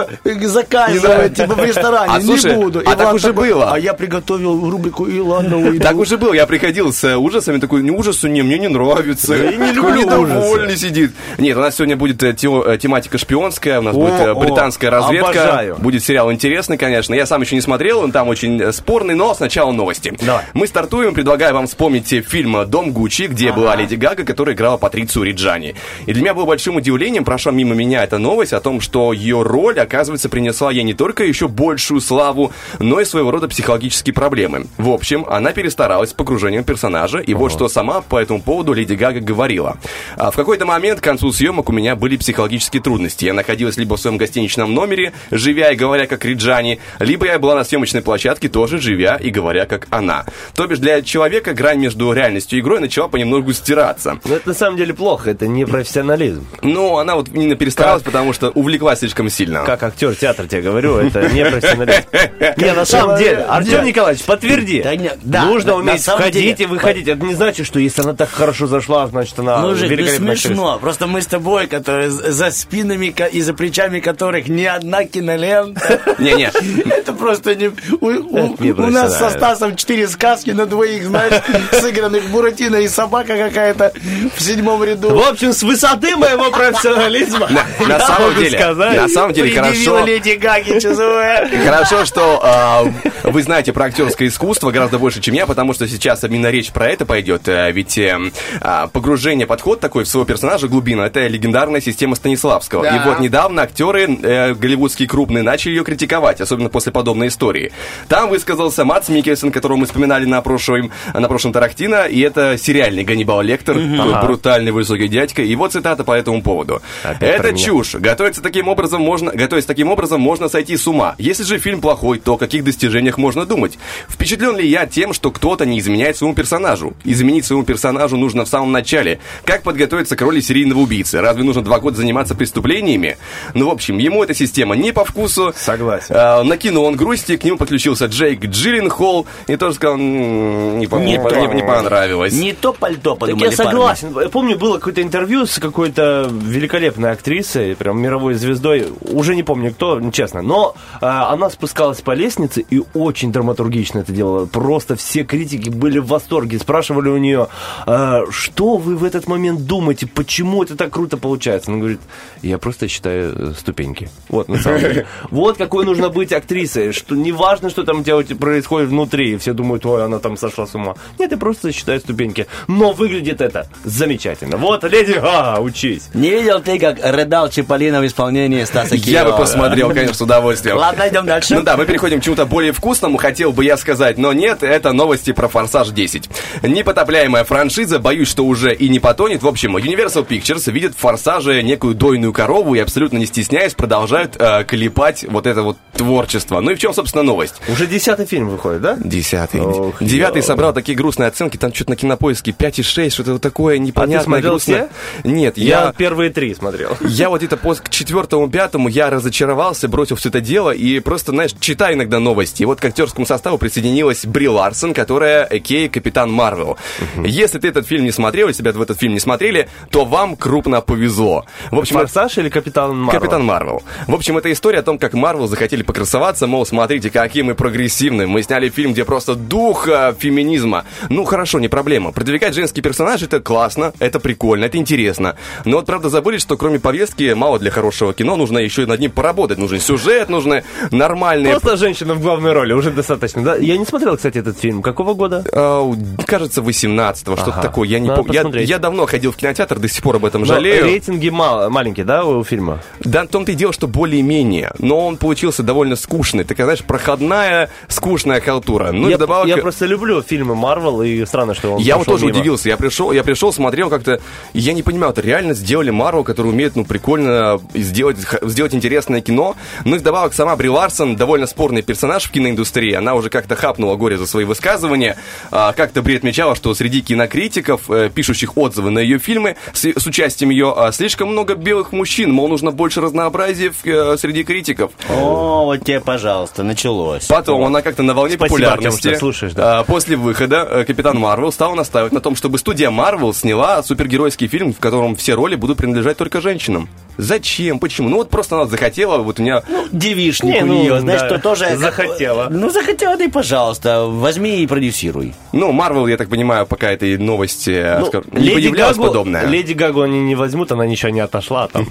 знаю. типа, в ресторане. А, не слушай, буду. а так Иван уже такой, было. А я приготовил рубрику, и ладно, уйду. Так уже был, я приходил с э, ужасами, такой, не ужасу, не, мне не нравится. Я не люблю недовольный сидит. Нет, у нас сегодня будет э, тема- тематика шпионская, у нас будет британская разведка. Будет сериал интересный, конечно. Я сам еще не смотрел, он там очень спорный, но сначала новости. Мы стартуем, предлагаю вам вспомнить фильм «Дом Гуччи», где была Леди Гага, которая играла Патрицию Риджани. И для меня было большим удивлением, прошла мимо меня эта новость о том, что ее роль, оказывается, принесла ей не только еще большую славу, но и своего рода психологические проблемы. В общем, она перестаралась с погружением персонажа, и вот что сама по этому поводу Леди Гага говорила. А в какой-то момент к концу съемок у меня были психологические трудности. Я находилась либо в своем гостиничном номере, живя и говоря как Риджани, либо я была на съемочной площадке, тоже живя и говоря как она. То бишь для человека грань между реальностью и игрой начала понемногу стираться. Но это на самом деле плохо, это не профессионализм. Но она вот именно перестаралась, потому что увлеклась слишком сильно. Как актер театра тебе говорю, это не профессионализм. Не, на самом деле, Артем Николаевич, подтверди. Нужно уметь входить и выходить. Это не значит, что если она так хорошо зашла, значит она Мужик, ну смешно. Просто мы с тобой, которые за спинами и за плечами которых ни одна кинолента. Не-не. Это просто не... У, нас со. Стасом четыре сказки на двоих, знаешь, сыгранных Буратино и собака какая-то в седьмом ряду. В общем, с высоты моего профессионализма На, самом деле, на самом деле Хорошо. Леди Гаги. Хорошо, что а, вы знаете про актерское искусство гораздо больше, чем я, потому что сейчас именно речь про это пойдет. э, Ведь э, а, погружение, подход такой в своего персонажа глубина, это легендарная система Станиславского. Да. И вот недавно актеры э, голливудские крупные начали ее критиковать, особенно после подобной истории. Там высказался Мац Микельсон, которого мы вспоминали на прошлом, на прошлом Тарахтина, и это сериальный Ганнибал Лектор, такой Ага. брутальный высокий дядька. И вот цитата по этому поводу. Опять это чушь. Готовиться таким образом можно, готовясь таким образом можно сойти с ума. Если же фильм плохой, то о каких достижениях можно думать? Впечатлен ли я тем, что кто-то не изменяет своему персонажу? Изменить своему персонажу нужно в самом начале. Как подготовиться к роли серийного убийцы? Разве нужно два года заниматься преступлениями? Ну, в общем, ему эта система не по вкусу. Согласен. А, накинул он грусти, к нему подключился Джейк Джилленхол и тоже сказал, «М, не, по- Не не по- то. не- не понравилось. Не то пальто, Так подумали я согласен. Я помню, было какое-то интервью с какой-то великолепной актрисой, прям мировой звездой. Уже не помню кто, честно. Но э, она спускалась по лестнице и очень драматургично это делала. Просто все критики были в восторге. Спрашивали у нее, э, что вы в этот момент думаете, почему это так круто получается? Она говорит, я просто считаю э, ступеньки. Вот, на самом деле. (laughs) Вот какой нужно быть актрисой. Что не важно, что там у тебя происходит внутри. и Все думают, ой, она там сошла с ума. Нет, я просто считаю ступеньки. Но выглядит это замечательно. Вот, леди Гага, учись. Не видел ты, как рыдал Чиполлино в исполнении Стаса Я бы посмотрел, конечно, с удовольствием. Ладно, идем дальше. Ну да, мы переходим к чему-то более вкусному, хотел бы я сказать, но нет, это новости про «Форсаж 10». Непотопляемая франшиза, боюсь, что уже и не потонет. В общем, Universal Pictures видит в «Форсаже» некую дойную корову и абсолютно не стесняясь продолжают э, клепать вот это вот творчество. Ну и в чем, собственно, новость? Уже десятый фильм выходит, да? Десятый. Ох, Девятый ё. собрал такие грустные оценки, там что-то на кинопоиске 5,6, что-то вот такое непонятное, смотрел грустное. Нет, Я, я... первые три смотрел. Я вот где-то к четвертому, пятому я разочаровался, бросил все это дело и просто, знаешь, читаю иногда новости. И вот к актерскому составу присоединилась Бри Ларсон, которая Кей Капитан Марвел. Если ты этот фильм не смотрел, если тебя в этот фильм не смотрели, то вам крупно повезло. В общем, это- Форсаж или Капитан Марвел? Капитан Марвел. В общем, это история о том, как Марвел захотели покрасоваться, мол, смотрите, какие мы прогрессивные. Мы сняли фильм, где просто дух а, феминизма. Ну, хорошо, не проблема. Продвигать женский персонаж это классно, это прикольно, это интересно. Но вот, правда, забыли, что кроме повестки мало для хорошего кино, нужно еще и над ним поработать. Нужен сюжет, нужны нормальные... Просто женщина в главной роли, уже достаточно, да? Я не смотрел, кстати, этот фильм. Какого года? А, кажется, 18-го, что-то Ага. такое. Я не помню. Я, я давно ходил в кинотеатр, до сих пор об этом Но жалею. рейтинги мал- маленькие, да, у фильма? Да, в том-то и дело, что более-менее. Но он получился довольно скучный. Такая, знаешь, проходная, скучная халтура. Ну, я, вдобавок... я просто люблю фильмы Марвел, и странно, что он Я вот тоже мимо. удивился. Я пришел, я пришел, смотрел как-то. Я не понимаю, это реально сделали Марвел, который умеет, ну, прикольно сделать, х- сделать интересное кино. Ну и вдобавок сама Бри Ларсон довольно спорный персонаж в киноиндустрии. Она уже как-то хапнула горе за свои высказывания. А, как-то Бри отмечала, что среди кинокритиков, э, пишущих отзывы на ее фильмы с, с участием ее, а, слишком много белых мужчин. Мол, нужно больше разнообразия в- э, среди критиков. О, вот тебе, пожалуйста, началось. Потом она как-то на волне Спасибо, популярности. Артем, слушаешь, да. а, После выхода э, Капитан Марвел стал настаивать на том, чтобы студия Марвел сняла супергеройский фильм, в котором все роли будут принадлежать только женщинам. Зачем? Почему? Ну вот просто она захотела, вот у меня... Девишник Не, у ну, нее, знаешь, да, что тоже... как- захотела. Ну, захотела, да и пожалуйста, возьми и продюсируй. Ну, Марвел, я так понимаю, пока этой новости э, Ну, скажем, не Леди появлялась Гагу, подобное. Леди Гагу они не возьмут, она ничего не отошла. Там.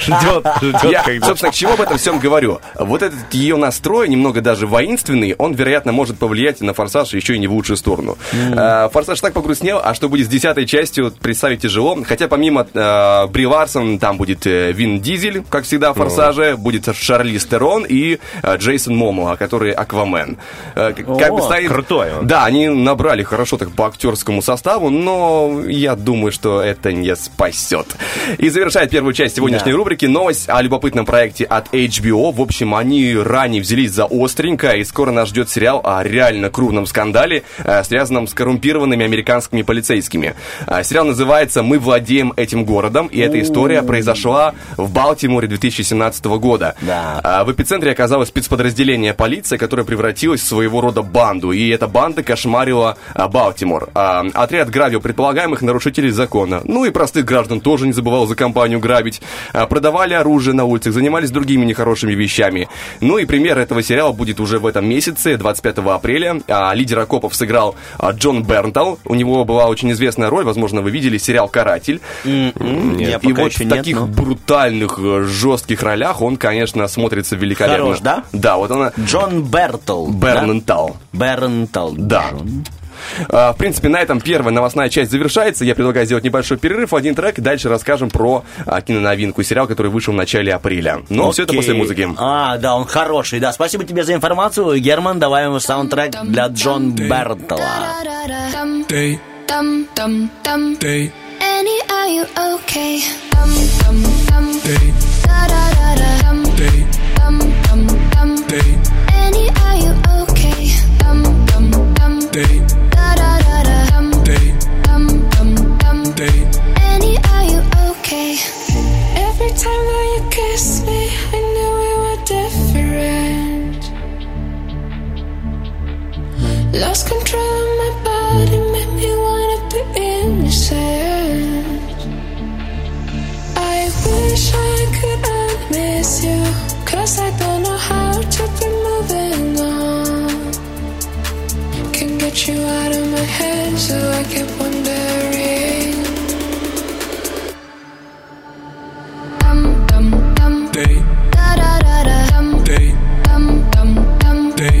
Ждет, ждет, собственно, к чему об этом всем говорю? Вот этот ее настрой, немного даже воинственный, он, вероятно, может повлиять на «Форсаж» еще и не в лучшую сторону. Э, «Форсаж» так погрустнел, а что будет с десятой частью, представить тяжело. Хотя помимо э, Бри Ларсон, там будет Вин Дизель, как всегда в «Форсаже», будет Шарли Стерон и э, Джейсон Момоа, который Аквамен. Э, как бы стоит... крутой он. Да, они набрали хорошо так по актерскому составу, но я думаю, что это не спасет. И завершает первую часть сегодняшней Да. рубрики новость о любопытном проекте от HBO. В общем, они ранее взялись за остренько, и скоро нас ждет сериал о реально крупном скандале, э, связанном с коррумпированными американскими полицейскими. Сериал называется «Мы владеем этим городом», и эта история произошла в Балтиморе 2017 года. Да. А В эпицентре оказалось спецподразделение полиции, которое превратилось в своего рода банду. И эта банда кошмарила а, Балтимор. А, Отряд грабил предполагаемых нарушителей закона. Ну и простых граждан тоже не забывал за компанию грабить. А, Продавали оружие на улицах, занимались другими нехорошими вещами. Ну и пример этого сериала будет уже в этом месяце, 25 апреля. А, Лидер окопов сыграл а, Джон Бернтал. У него была очень известная роль, возможно, вы видели сериал «Каратель». Я и пока вот в нет, таких но- брутальных, э, жестких ролях он, конечно, смотрится великолепно. Хорош, да? Да, вот она... Джон Бертл. Бернентал. Да? Бернтал. Да. Джон. А, В принципе, на этом первая новостная часть завершается. Я предлагаю сделать небольшой перерыв, один трек, и дальше расскажем про а, киноновинку, сериал, который вышел в начале апреля. Но все это Окей. после музыки. А, да, он хороший, да. Спасибо тебе за информацию. Герман, давай ему саундтрек для Джон Бертла. Annie, are you okay? Dum dum dum. day, Da da da da. Dum day, dum dum dum. day, Annie, are you okay? Dum dum dum. day, Da da da da. Dum day, dum dum dum. day. Annie, are you okay? Every time that you kiss me, I knew we were different. Lost control of my body, made me wanna be innocent. I wish I could unmiss you, cause I don't know how to be moving on. Can get you out of my head, so I keep wondering. Dum dum dum. Day, Da da da da. Dum day, dum dum dum. day,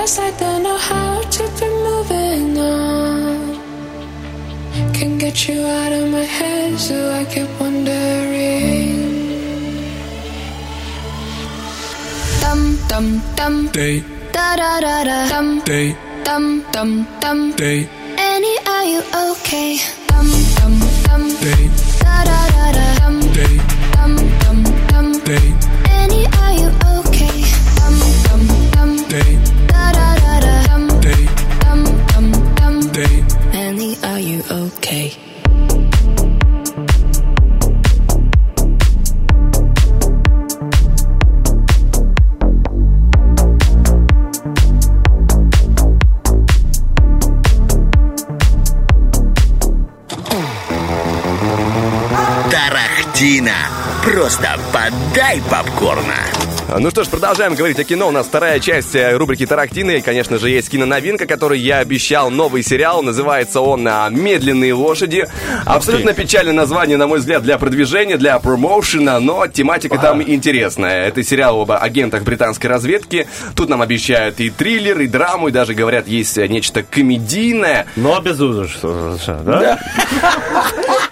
Guess I don't know how to be moving on. Can't get you out of my head, so I keep wondering. Dum dum dum day. Da da da da dum day. Dum dum dum day. Annie, are you okay? Dum dum dum day. Da da da da dum day. Dum dum dum day. Okay? Тарахтина. Просто подай попкорна. Ну что ж, продолжаем говорить о кино. У нас вторая часть э, рубрики Тарактины. И, конечно же, есть киноновинка, которую я обещал. Новый сериал. Называется он а, «Медленные лошади». Абсолютно печальное название, на мой взгляд, для продвижения, для промоушена, но тематика там интересная. Это сериал об агентах британской разведки. Тут нам обещают и триллер, и драму, и даже, говорят, есть э, нечто комедийное. Но без ужаса, да? (laughs)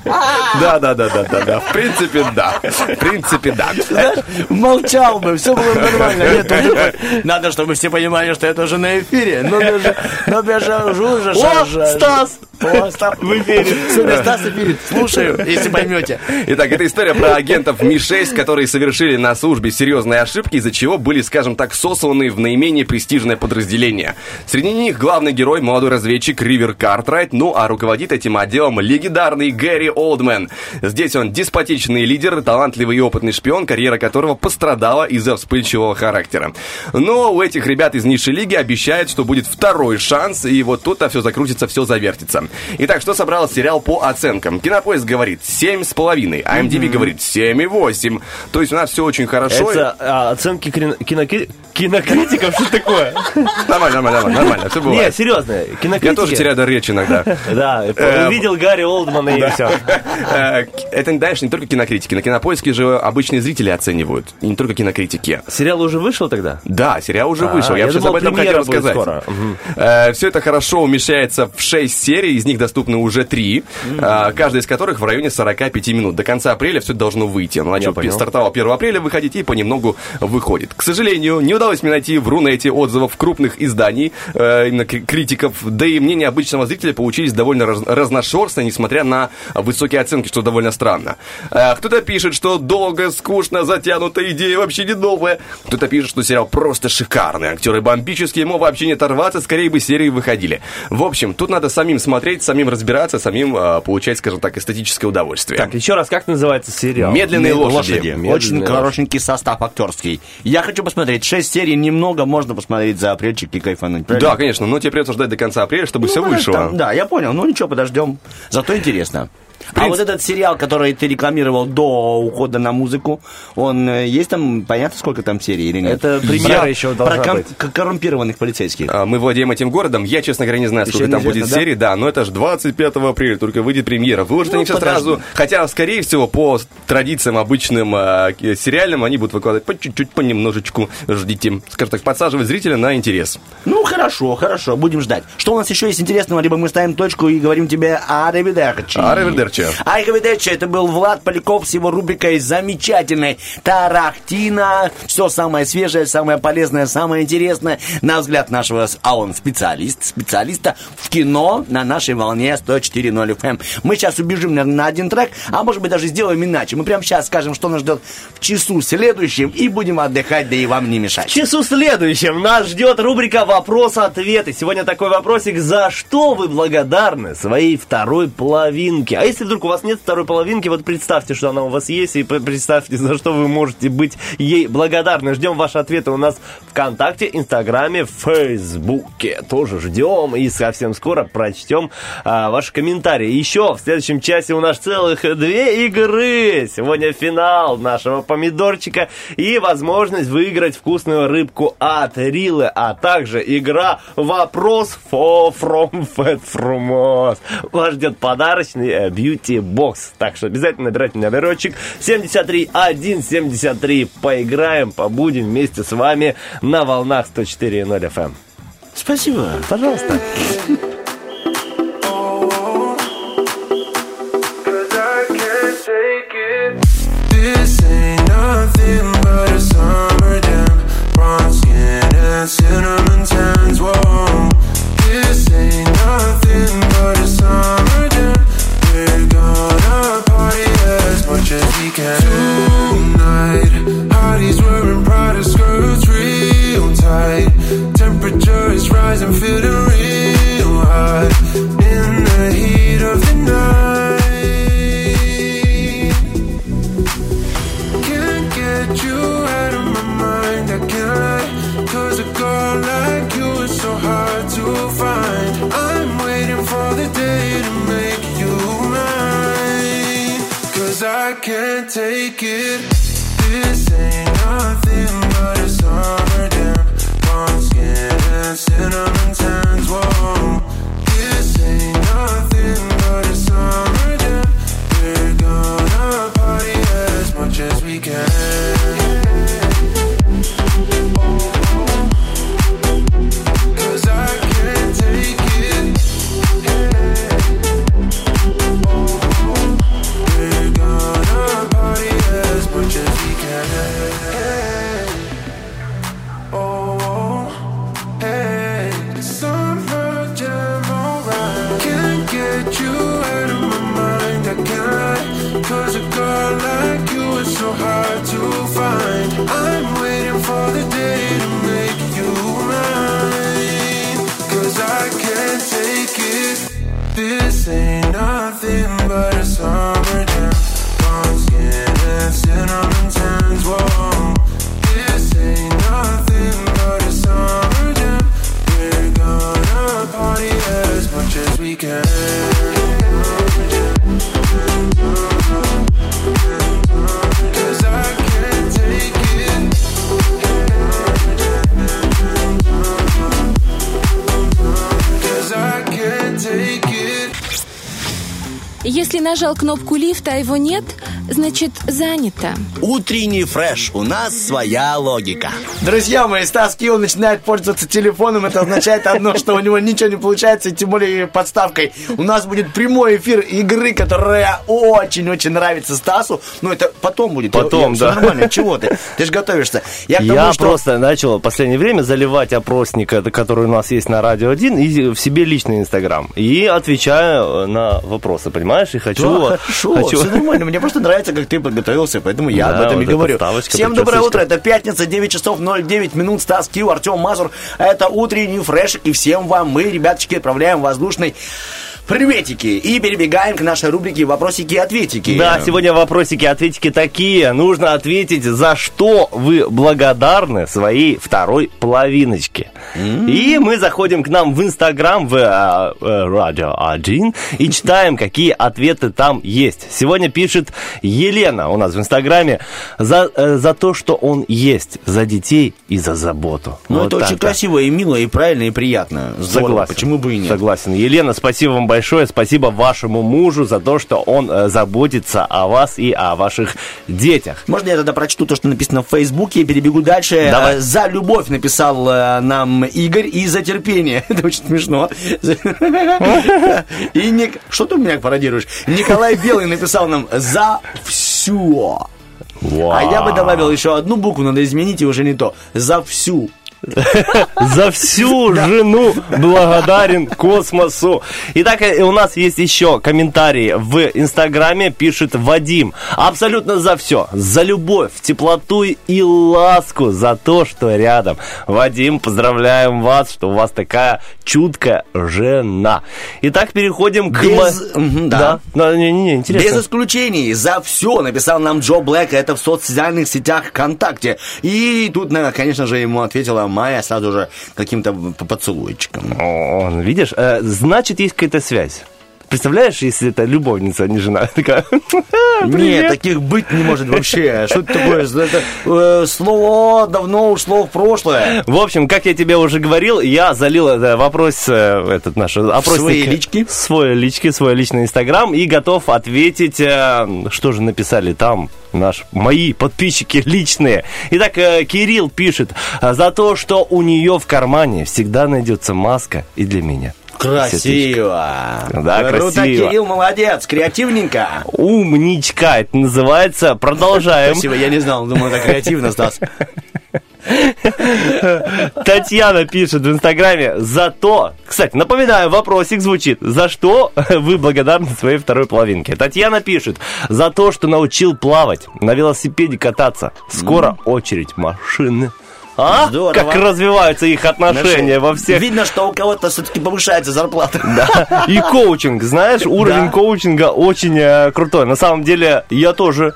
Да, да, да, да, да, да. В принципе, да. В принципе, да. Молчал бы, все было бы нормально. Нет, надо, чтобы все понимали, что это уже на эфире. Ну, даже, ну, даже уже, О, Стас! О, Стас в эфире. Сегодня Стас эфирит. Слушаю, если поймете. Итак, это история про агентов Ми-6, которые совершили на службе серьезные ошибки, из-за чего были, скажем так, сосланы в наименее престижное подразделение. Среди них главный герой, молодой разведчик Ривер Картрайт, ну а руководит этим отделом легендарный Гэри Олдмен. Здесь он деспотичный лидер, талантливый и опытный шпион, карьера которого пострадала из-за вспыльчивого характера. Но у этих ребят из низшей лиги обещают, что будет второй шанс, и вот тут-то все закрутится, все завертится. Итак, что собрал сериал по оценкам? Кинопоиск говорит 7,5, а MDB говорит 7,8. То есть у нас все очень хорошо. Это а, оценки крин- кинокри- кинокритиков? Что такое? Нормально, нормально, нормально, нормально, все Не, бывает. серьезно, кинокритики... Я тоже теряю дар речи иногда. (laughs) Да, Э, увидел Гарри Олдмана и все. Э, (laughs) Это, знаешь, не только кинокритики. На кинопоиске же обычные зрители оценивают. И не только кинокритики. Сериал уже вышел тогда? Да, сериал уже А, вышел. Я, сейчас об этом хотел рассказать. Мгм. Все это хорошо умещается в 6 серий, из них доступны уже 3, каждая из которых в районе 45 минут. До конца апреля все должно выйти. Оно начало, стартовало 1 апреля выходить и понемногу выходит. К сожалению, не удалось мне найти в Рунете отзывов крупных изданий, э, именно кри- критиков, да и мнения обычного зрителя получились довольно раз- разношерстные, несмотря на высокие оценки, что довольно странно. Э, Кто-то пишет, что долго, скучно, затянутая идея вообще не новая. Кто-то пишет, что сериал просто шикарный, актеры бомбические, ему вообще не оторваться, скорее бы серии выходили. В общем, тут надо самим смотреть, самим разбираться, самим э, получать, скажем так, эстетическое удовольствие. Так, еще раз, как называется сериал? «Медленные лошади». Медленные Очень лошади. хорошенький состав актерский. Я хочу посмотреть. Шесть серий немного, можно посмотреть за апрельчик и кайфануть. Да, конечно, но тебе придется ждать до конца апреля, чтобы все Ну, вышло. там, да, я понял. Ну ничего, подождем. Зато интересно. А вот этот сериал, который ты рекламировал до ухода на музыку, он э, есть там, понятно, сколько там серий или нет? Это премьера Про- еще должна про ком- быть. коррумпированных полицейских. А, Мы владеем этим городом. Я, честно говоря, не знаю, Еще сколько там неизвестно, будет да? серий. Да, но это же 25 апреля только выйдет премьера. Выложат Ну, они все подожди. сразу. Хотя, скорее всего, по традициям обычным э, сериальным, они будут выкладывать по чуть-чуть, понемножечку. Ждите. Скажем так, подсаживать зрителя на интерес. Ну, хорошо, хорошо, будем ждать. Что у нас еще есть интересного, либо мы ставим точку и говорим тебе «Аривидерчи». Аривидерчи. Аривидерчи, это был Влад Поляков с его рубрикой замечательной «Тарахтина». Все самое свежее, самое полезное, самое интересное, на взгляд нашего, а он специалист, специалиста в кино на нашей волне 104.0 FM. Мы сейчас убежим на, на один трек, а может быть даже сделаем иначе. Мы прямо сейчас скажем, что нас ждет в часу следующем и будем отдыхать, да и вам не мешать. В часу следующем нас ждет рубрика «Вопрос-ответы». Сегодня такой вопросик. За что вы благодарны своей второй половинке? А если вдруг у вас нет второй половинки, вот представьте, что она у вас есть, и представьте, за что вы можете быть ей благодарны. Ждем ваши ответы у нас ВКонтакте, Инстаграме, Фейсбуке. Тоже ждем и совсем скоро прочтем а, ваши комментарии. Еще в следующем часе у нас целых две игры. Сегодня финал нашего помидорчика и возможность выиграть вкусную рыбку от Рилы, а также игра «Вопрос for from Fat from Us». Вас ждет подарочный э, beauty бокс. Так что обязательно набирайте номерочек 73173. Поиграем, побудем вместе с вами на волнах 104.0 FM. Спасибо. Пожалуйста. Его нет, значит занято. Утренний фреш. У нас своя логика. Друзья мои, Стас Кио начинает пользоваться телефоном. Это означает одно, что у него ничего не получается, и тем более подставкой. У нас будет прямой эфир игры, которая очень-очень нравится Стасу. Но это потом будет. Потом, Всё да. нормально. Чего ты? Ты же готовишься. Я, тому, Я что- просто начал в последнее время заливать опросник, который у нас есть на Радио 1, и в себе личный Инстаграм. И отвечаю на вопросы, понимаешь? И хочу... Да, хорошо, хочу- все нормально. Мне просто нравится, как ты подготовился, поэтому я Да, об этом вот и говорю. Всем доброе утро, это пятница, 9 часов 09 минут, Стас Кью, Артем Мазур. Это утренний фреш, и всем вам мы, ребяточки, отправляем воздушный приветики. И перебегаем к нашей рубрике «Вопросики и ответики». Да, сегодня вопросики, ответики такие. Нужно ответить, за что вы благодарны своей второй половиночке. И мы заходим к нам в Инстаграм, в а, э, Радио 1, и читаем, какие ответы там есть. Сегодня пишет Елена у нас в Инстаграме за, э, за то, что он есть, за детей и за заботу. Ну, Вот это очень так-то. красиво и мило, и правильно, и приятно. Здорово, Согласен. Почему бы и нет? Согласен. Елена, спасибо вам большое. Спасибо вашему мужу за то, что он э, заботится о вас и о ваших детях. Можно я тогда прочту то, что написано в Фейсбуке, и перебегу дальше? Давай. Э, За любовь написал э, нам Игорь и за терпение. (laughs) Это очень смешно. И Ник... Что ты у меня пародируешь? Николай Белый написал нам за все. А я бы добавил еще одну букву, надо изменить, и уже не то. За всю. За всю жену благодарен космосу. Итак, э, у нас есть еще комментарии в Инстаграме. Пишет Вадим. Абсолютно за все. За любовь, теплоту и ласку. За то, что рядом. Вадим, поздравляем вас, что у вас такая чуткая жена. Итак, переходим к... Без-. Да, да, не, не, не, интересно. Без исключений, за все написал нам Джо Блэк, это в социальных сетях ВКонтакте. И тут, наверное, конечно же, ему ответила Майя сразу же каким-то поцелуйчиком. О, видишь, э, значит, есть какая-то связь. Представляешь, если это любовница, а не жена? (laughs) Такая, Нет, таких быть не может вообще. Что это такое? Это э, слово давно ушло в прошлое. В общем, как я тебе уже говорил, я залил э, вопрос, э, этот наш опросник. свои лички? Свой лички, свой личный инстаграм и готов ответить, э, что же написали там наш, мои подписчики личные. Итак, э, Кирилл пишет, «А за то, что у нее в кармане всегда найдется маска и для меня. Красиво. Да, Круто, красиво. Кирилл, молодец, креативненько. Умничка, это называется. Продолжаем. Спасибо, я не знал, думал, это креативно, Стас. Татьяна пишет в Инстаграме за то... Кстати, напоминаю, вопросик звучит. За что вы благодарны своей второй половинке? Татьяна пишет. За то, что научил плавать, на велосипеде кататься. Скоро очередь машины. А? Здорово. Как развиваются их отношения во всех... Видно, что у кого-то все-таки повышается зарплата. Да. И коучинг, знаешь, уровень Да. коучинга очень э, крутой. На самом деле, я тоже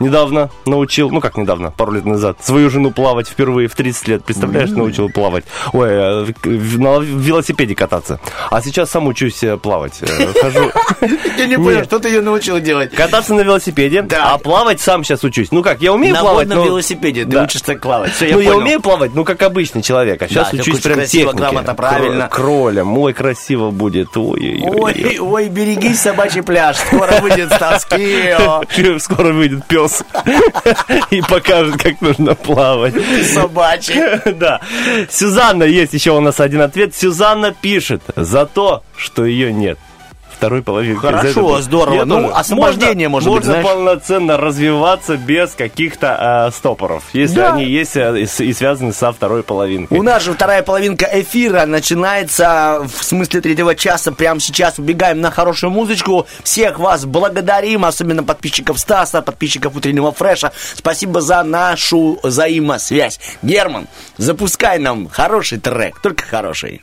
недавно научил, ну как недавно, пару лет назад, свою жену плавать впервые в 30 лет, представляешь, научил плавать. Ой, э, на велосипеде кататься. А сейчас сам учусь э, плавать. Э, Хожу... (laughs) Я не понял, что ты ее научил делать? Кататься на велосипеде, а плавать сам сейчас учусь. Ну как, я умею На плавать, но- велосипеде ты учишься плавать. Ну, я умею плавать, ну, как обычный человек. А сейчас учусь прям технике. правильно. Кро- Кролем. Ой, красиво будет. Ой, ой, берегись, собачий пляж, скоро выйдет Стаскио. (laughs) Скоро выйдет пес и покажет, как нужно плавать. Собачий. (laughs) Да. Сюзанна, есть еще у нас один ответ. Сюзанна пишет за то, что ее нет. Второй половинки. Хорошо, здорово. Я ну, тоже. освобождение, можно, может быть, Можно полноценно развиваться без каких-то э, стопоров, если Да. они есть э, и, и связаны со второй половинкой. У нас же вторая половинка эфира начинается в смысле третьего часа. Прямо сейчас убегаем на хорошую музычку. Всех вас благодарим, особенно подписчиков Стаса, подписчиков утреннего фреша. Спасибо за нашу взаимосвязь. Герман, запускай нам хороший трек, только хороший.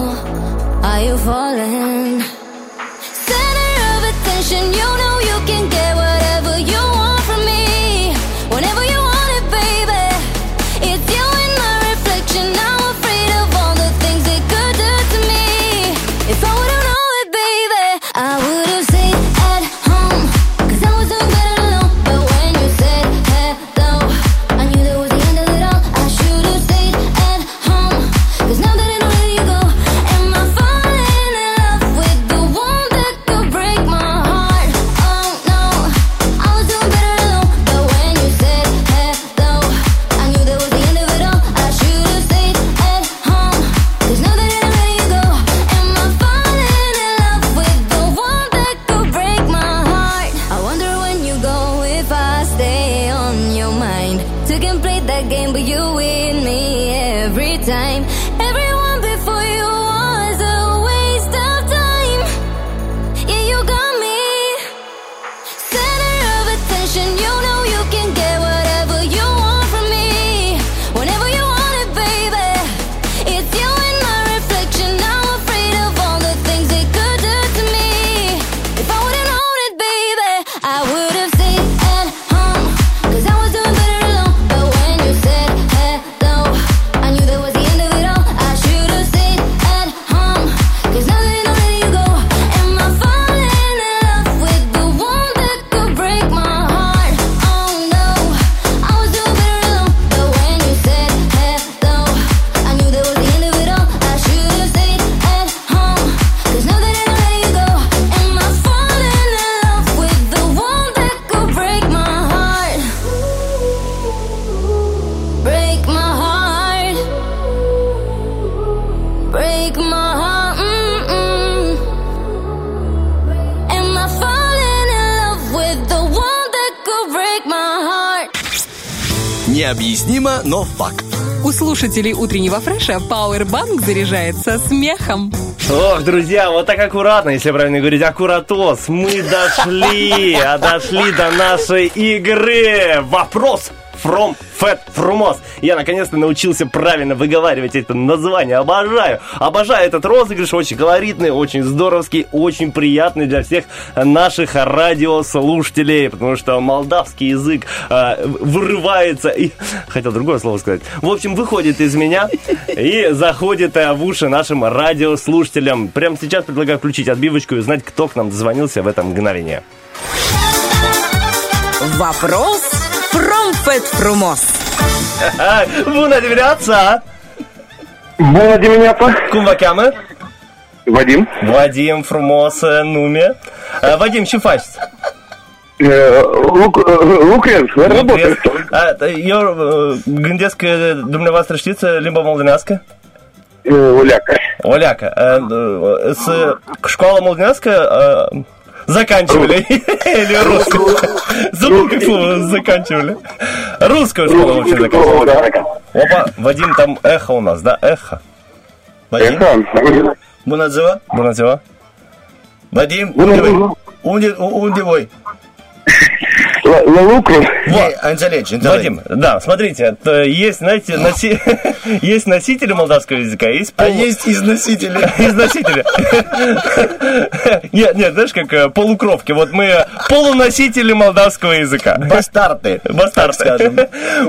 You falling? Center of attention, you know Необъяснимо, но факт. У слушателей утреннего фреша Powerbank заряжается смехом. Ох, друзья, вот так аккуратно, если правильно говорить, аккуратос. Мы дошли, а дошли до нашей игры. Вопрос from Fat Frumos. Я наконец-то научился правильно выговаривать это название. Обожаю. Обожаю этот розыгрыш. Очень колоритный, очень здоровский, очень приятный для всех наших радиослушателей. Потому что молдавский язык э, вырывается и... Хотел другое слово сказать. В общем, выходит из меня и заходит э, в уши нашим радиослушателям. Прямо сейчас предлагаю включить отбивочку и узнать, кто к нам дозвонился в это мгновение. Вопрос Fat Frumos. Bună dimineața! Bună dimineața! Cum vă cheamă? Vadim. Vadim, frumos uh, nume. Uh, Vadim, ce faci? Luc- lucrez, работаю. Uh, Eu uh, gândesc că dumneavoastră știți uh, limba moldovenească? Oleacă. Oleacă. Uh, uh, Заканчивали? Или русскую? Забыл, как слово заканчивали. Русскую школу вообще заканчивали. Опа, Вадим, там эхо у нас, да? Эхо. Вадим? Бунадзева? Бунадзева? Вадим, ундивой. Унди- у- Ундивой. Лукру. Вот. Анзалеч, Вадим, да, смотрите, это есть, знаете, носи... (laughs) есть носители молдавского языка, есть А полу- есть износители. (laughs) Износители. (laughs) Нет, нет, знаешь, как э, полукровки. Вот мы э, полуносители молдавского языка. Бастарты. Бастарты. скажем.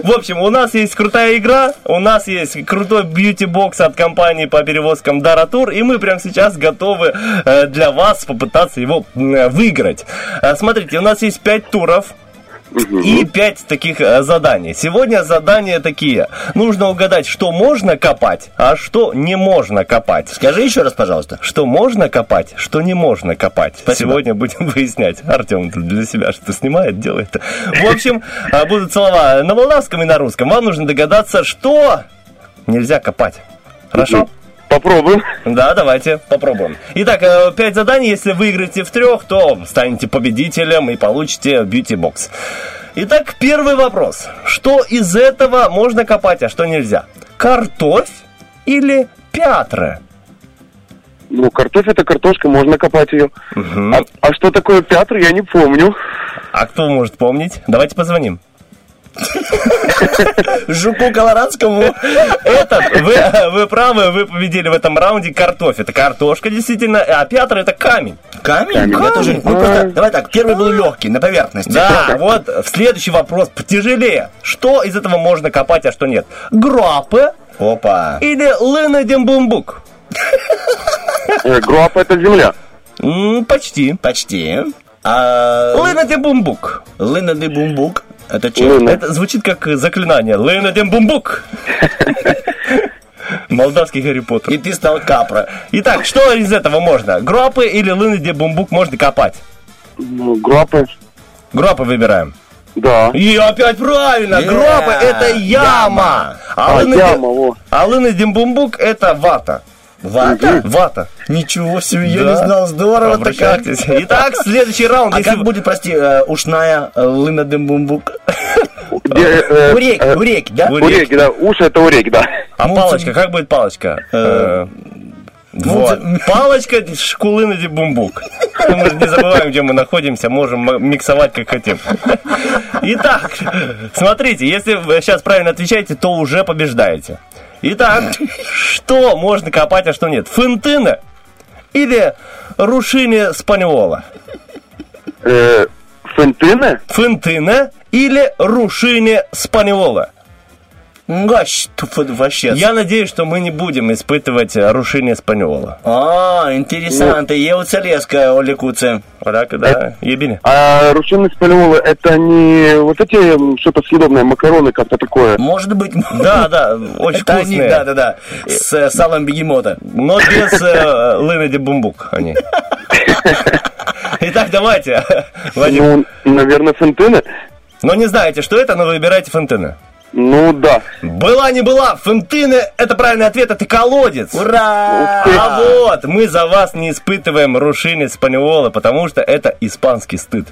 В общем, у нас есть крутая игра, у нас есть крутой бьюти-бокс от компании по перевозкам Даратур, и мы прямо сейчас готовы э, для вас попытаться его выиграть. Э, Смотрите, у нас есть 5 туров. И пять таких э, заданий. Сегодня задания такие. Нужно угадать, что можно копать, а что не можно копать. Скажи еще раз, пожалуйста. Что можно копать, что не можно копать. Спасибо. Сегодня будем (laughs) выяснять. Артем для себя что снимает, делает. В общем, а, будут слова на молдавском и на русском. Вам нужно догадаться, что нельзя копать. Хорошо? Попробуем. Да, давайте попробуем. Итак, э, пять заданий. Если выиграете в трех, то станете победителем и получите бьюти-бокс. Итак, первый вопрос. Что из этого можно копать, а что нельзя? Картофь или пятры? Ну, картофель это картошка, можно копать ее. А, а что такое пятр, я не помню. А кто может помнить? Давайте позвоним. (laughs) Жуку колорадскому. Этот, вы, вы правы, вы победили в этом раунде картофель. Это картошка, действительно, а пятр это камень. Камень? Камень. Это же, ну, просто, давай так, первый был легкий, на поверхности. Да, вот следующий вопрос потяжелее. Что из этого можно копать, а что нет? Гропы Опа. или лынодембумбук? Э, Гроап это земля. Почти. Почти. А Лынодембумбук. Лына де Бумбук. Это че? Лына. Это звучит как заклинание. Лынодембумбук. Молдавский Гарри Поттер. И ты стал капра. Итак, что из этого можно? Гропы или лынодембумбук можно копать? Ну, Гроапы. Гропы выбираем. Да. И опять правильно, Yeah. гропы это яма. А, лыны- яма, а лынодембумбук это вата. Вата? Вата. Ничего себе, я не знал. Здорово так. Обращайтесь. Итак, (laughs) следующий раунд. А как будет, прости, э, ушная э, лына де Бумбук? Где, э, (laughs) У реки, у реки, да? у У реки, да. Уши это у реки, да. А (laughs) Ну, палочка, как будет палочка? Вот. Палочка шкулына де бумбук. Мы же не забываем, где мы находимся, можем миксовать как хотим. Итак, смотрите, если вы сейчас правильно отвечаете, то уже побеждаете. Итак, что можно копать, а что нет? Фентына или рушине спаньола? Э, Фентына? Фентына или рушине спаньола? Вообще. Я надеюсь, что мы не будем испытывать э, рушение спаньола. А, интересанте, я у Целеска, Оликуце. Так, да, ебили. А рушины спалеволы это не вот эти что-то съедобное, макароны как-то такое. Может быть, Да, (laughs) да, очень вкусные. да, да, да, с э, салом бегемота. Но без э, лыны де бумбук они. (laughs) Итак, давайте, Вадим. Ну, наверное, фентына. Но не знаете, что это, но выбирайте фонтаны. Ну, да. Была не была, фонтаны – это правильный ответ, это колодец. Ура! А вот, мы за вас не испытываем рушины спаньола, потому что это испанский стыд.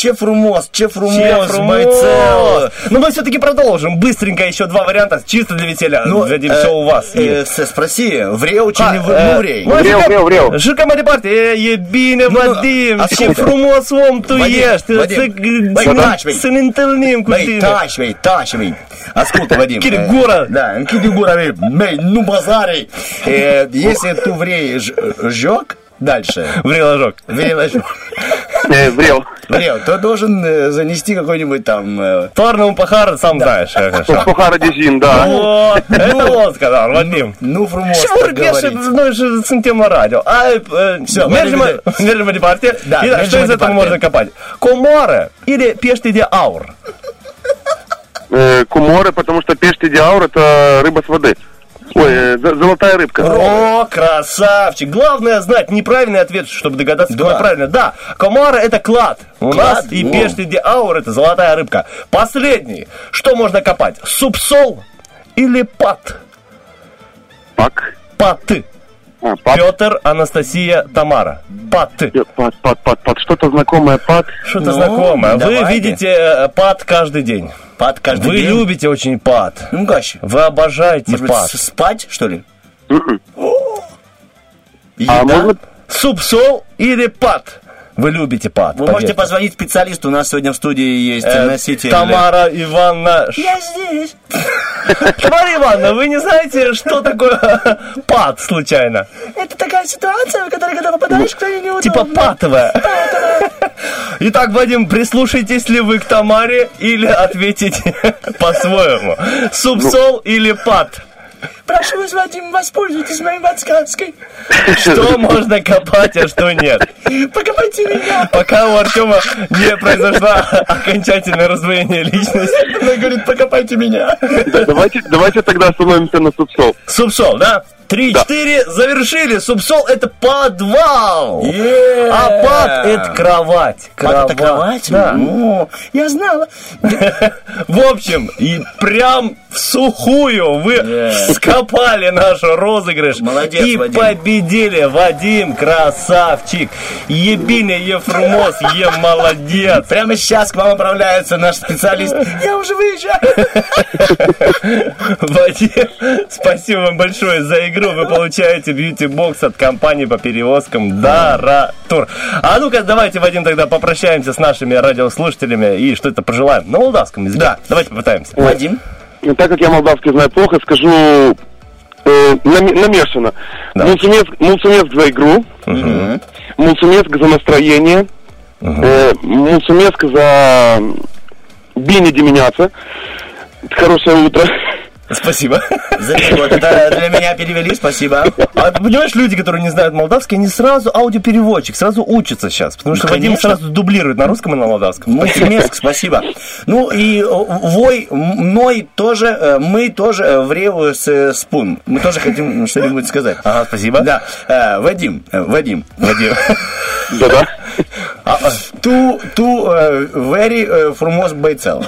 Чефрумос, чефрумос, Чефрумос. майцел. Но мы все-таки продолжим. Быстренько еще два варианта, чисто для веселья. Ну, Вадим, э, все у вас. э, Спроси, вреу А, не в- э, ну, Врел, врел, врел. Жирка Марипарти, э, ебине, Ну, ну, Вадим, а сколько? чефрумос вам Вадим, туеш, ты Вадим, Вадим, тачвай. сининтельним Бей, кутине. тащвей, тащвей. Аскута, Вадим. Кири э, гора. Да, э, мей, ну базарей. Э, Если ты вреешь жёг, дальше, Вреложок. врел, Э, врел. врел, то должен э, занести какой-нибудь там... э, Торному Пахар, сам знаешь. э, хорошо. Сухара Дезин, да. Вот, это он сказал, Вадим. Ну, фрумос, Чего говорить. ну, же с тема радио? А, между Вадим, между Марипарти. Да, Что из этого можно копать? Комары или пешты де аур? Куморы, потому что пешти диаур это рыба с воды. Ой, э, золотая рыбка. О, красавчик! Главное знать неправильный ответ, чтобы догадаться, Да. какой правильный. Да, комара это клад. У Клад? нас и Во. пешты де аур это золотая рыбка. Последний. Что можно копать? Субсол или пат? Пак. Паты. А, Пат. Петр, Анастасия, Тамара. Пат. Пат, пат, пат, пат. Что-то знакомое, пат. Что-то Ну, знакомое. Вы давайте. видите э, пад каждый день. Пад каждый Вы день? любите очень пад. Ну, Гащ, Вы обожаете может быть, пад. с- спать, что ли? Мгм. Еда? А может, Суп-сол или пад? Вы любите пад. Вы можете поверьте. позвонить специалисту, у нас сегодня в студии есть Э, носитель... Тамара Ивановна. Я здесь. (laughs) Тамара Ивановна, вы не знаете, что такое (laughs) пад случайно? Это такая ситуация, в которой, когда попадаешь, кто неудобно. Типа (laughs) патовая. Итак, Вадим, прислушайтесь ли вы к Тамаре или ответите по-своему? Суп-сол или пад? Прошу вас, Вадим, воспользуйтесь моей подсказкой. Что можно копать, а что нет? Покопайте меня. Пока у Артема не произошло окончательное раздвоение личности. Она говорит, покопайте меня. да, давайте, давайте тогда остановимся на супсол. Субсол, да? Три-четыре, завершили. Субсол это подвал. Е-е. А пад это кровать. Пад это кровать? Да. Ну, я знала. (laughs) В общем, и прям в сухую вы Yeah. скопали наш розыгрыш. Молодец, И Вадим. победили. Вадим, красавчик. Ебиня Ефрумос, е молодец. Прямо сейчас к вам отправляется наш специалист. Я уже выезжаю. (laughs) Вадим, спасибо вам большое за игру. Вы получаете бьюти-бокс от компании по перевозкам Дара Тур. А ну-ка, давайте, Вадим, тогда попрощаемся с нашими радиослушателями и что-то пожелаем на молдавском языке. Да. Давайте попытаемся. Вадим. Ну, Так как я молдавский знаю плохо, скажу э, нами- намешано. Да. Мулцумецк за игру, мулцумецк за настроение, э, мулцумецк за бини деменяца. Хорошее утро. Спасибо. За перевод. Это для меня перевели, спасибо. А ты понимаешь, люди, которые не знают молдавский, они сразу аудиопереводчик, сразу учатся сейчас. Потому что Ну, Вадим сразу дублирует на русском и на молдавском. Мультимеск, спасибо. Ну и э, вой, мной тоже, э, мы тоже э, в Реву с спун. Мы тоже хотим что-нибудь сказать. Ага, спасибо. Да, Вадим, Вадим, Вадим. Да-да. а, ту, ту, very frumos бойцел.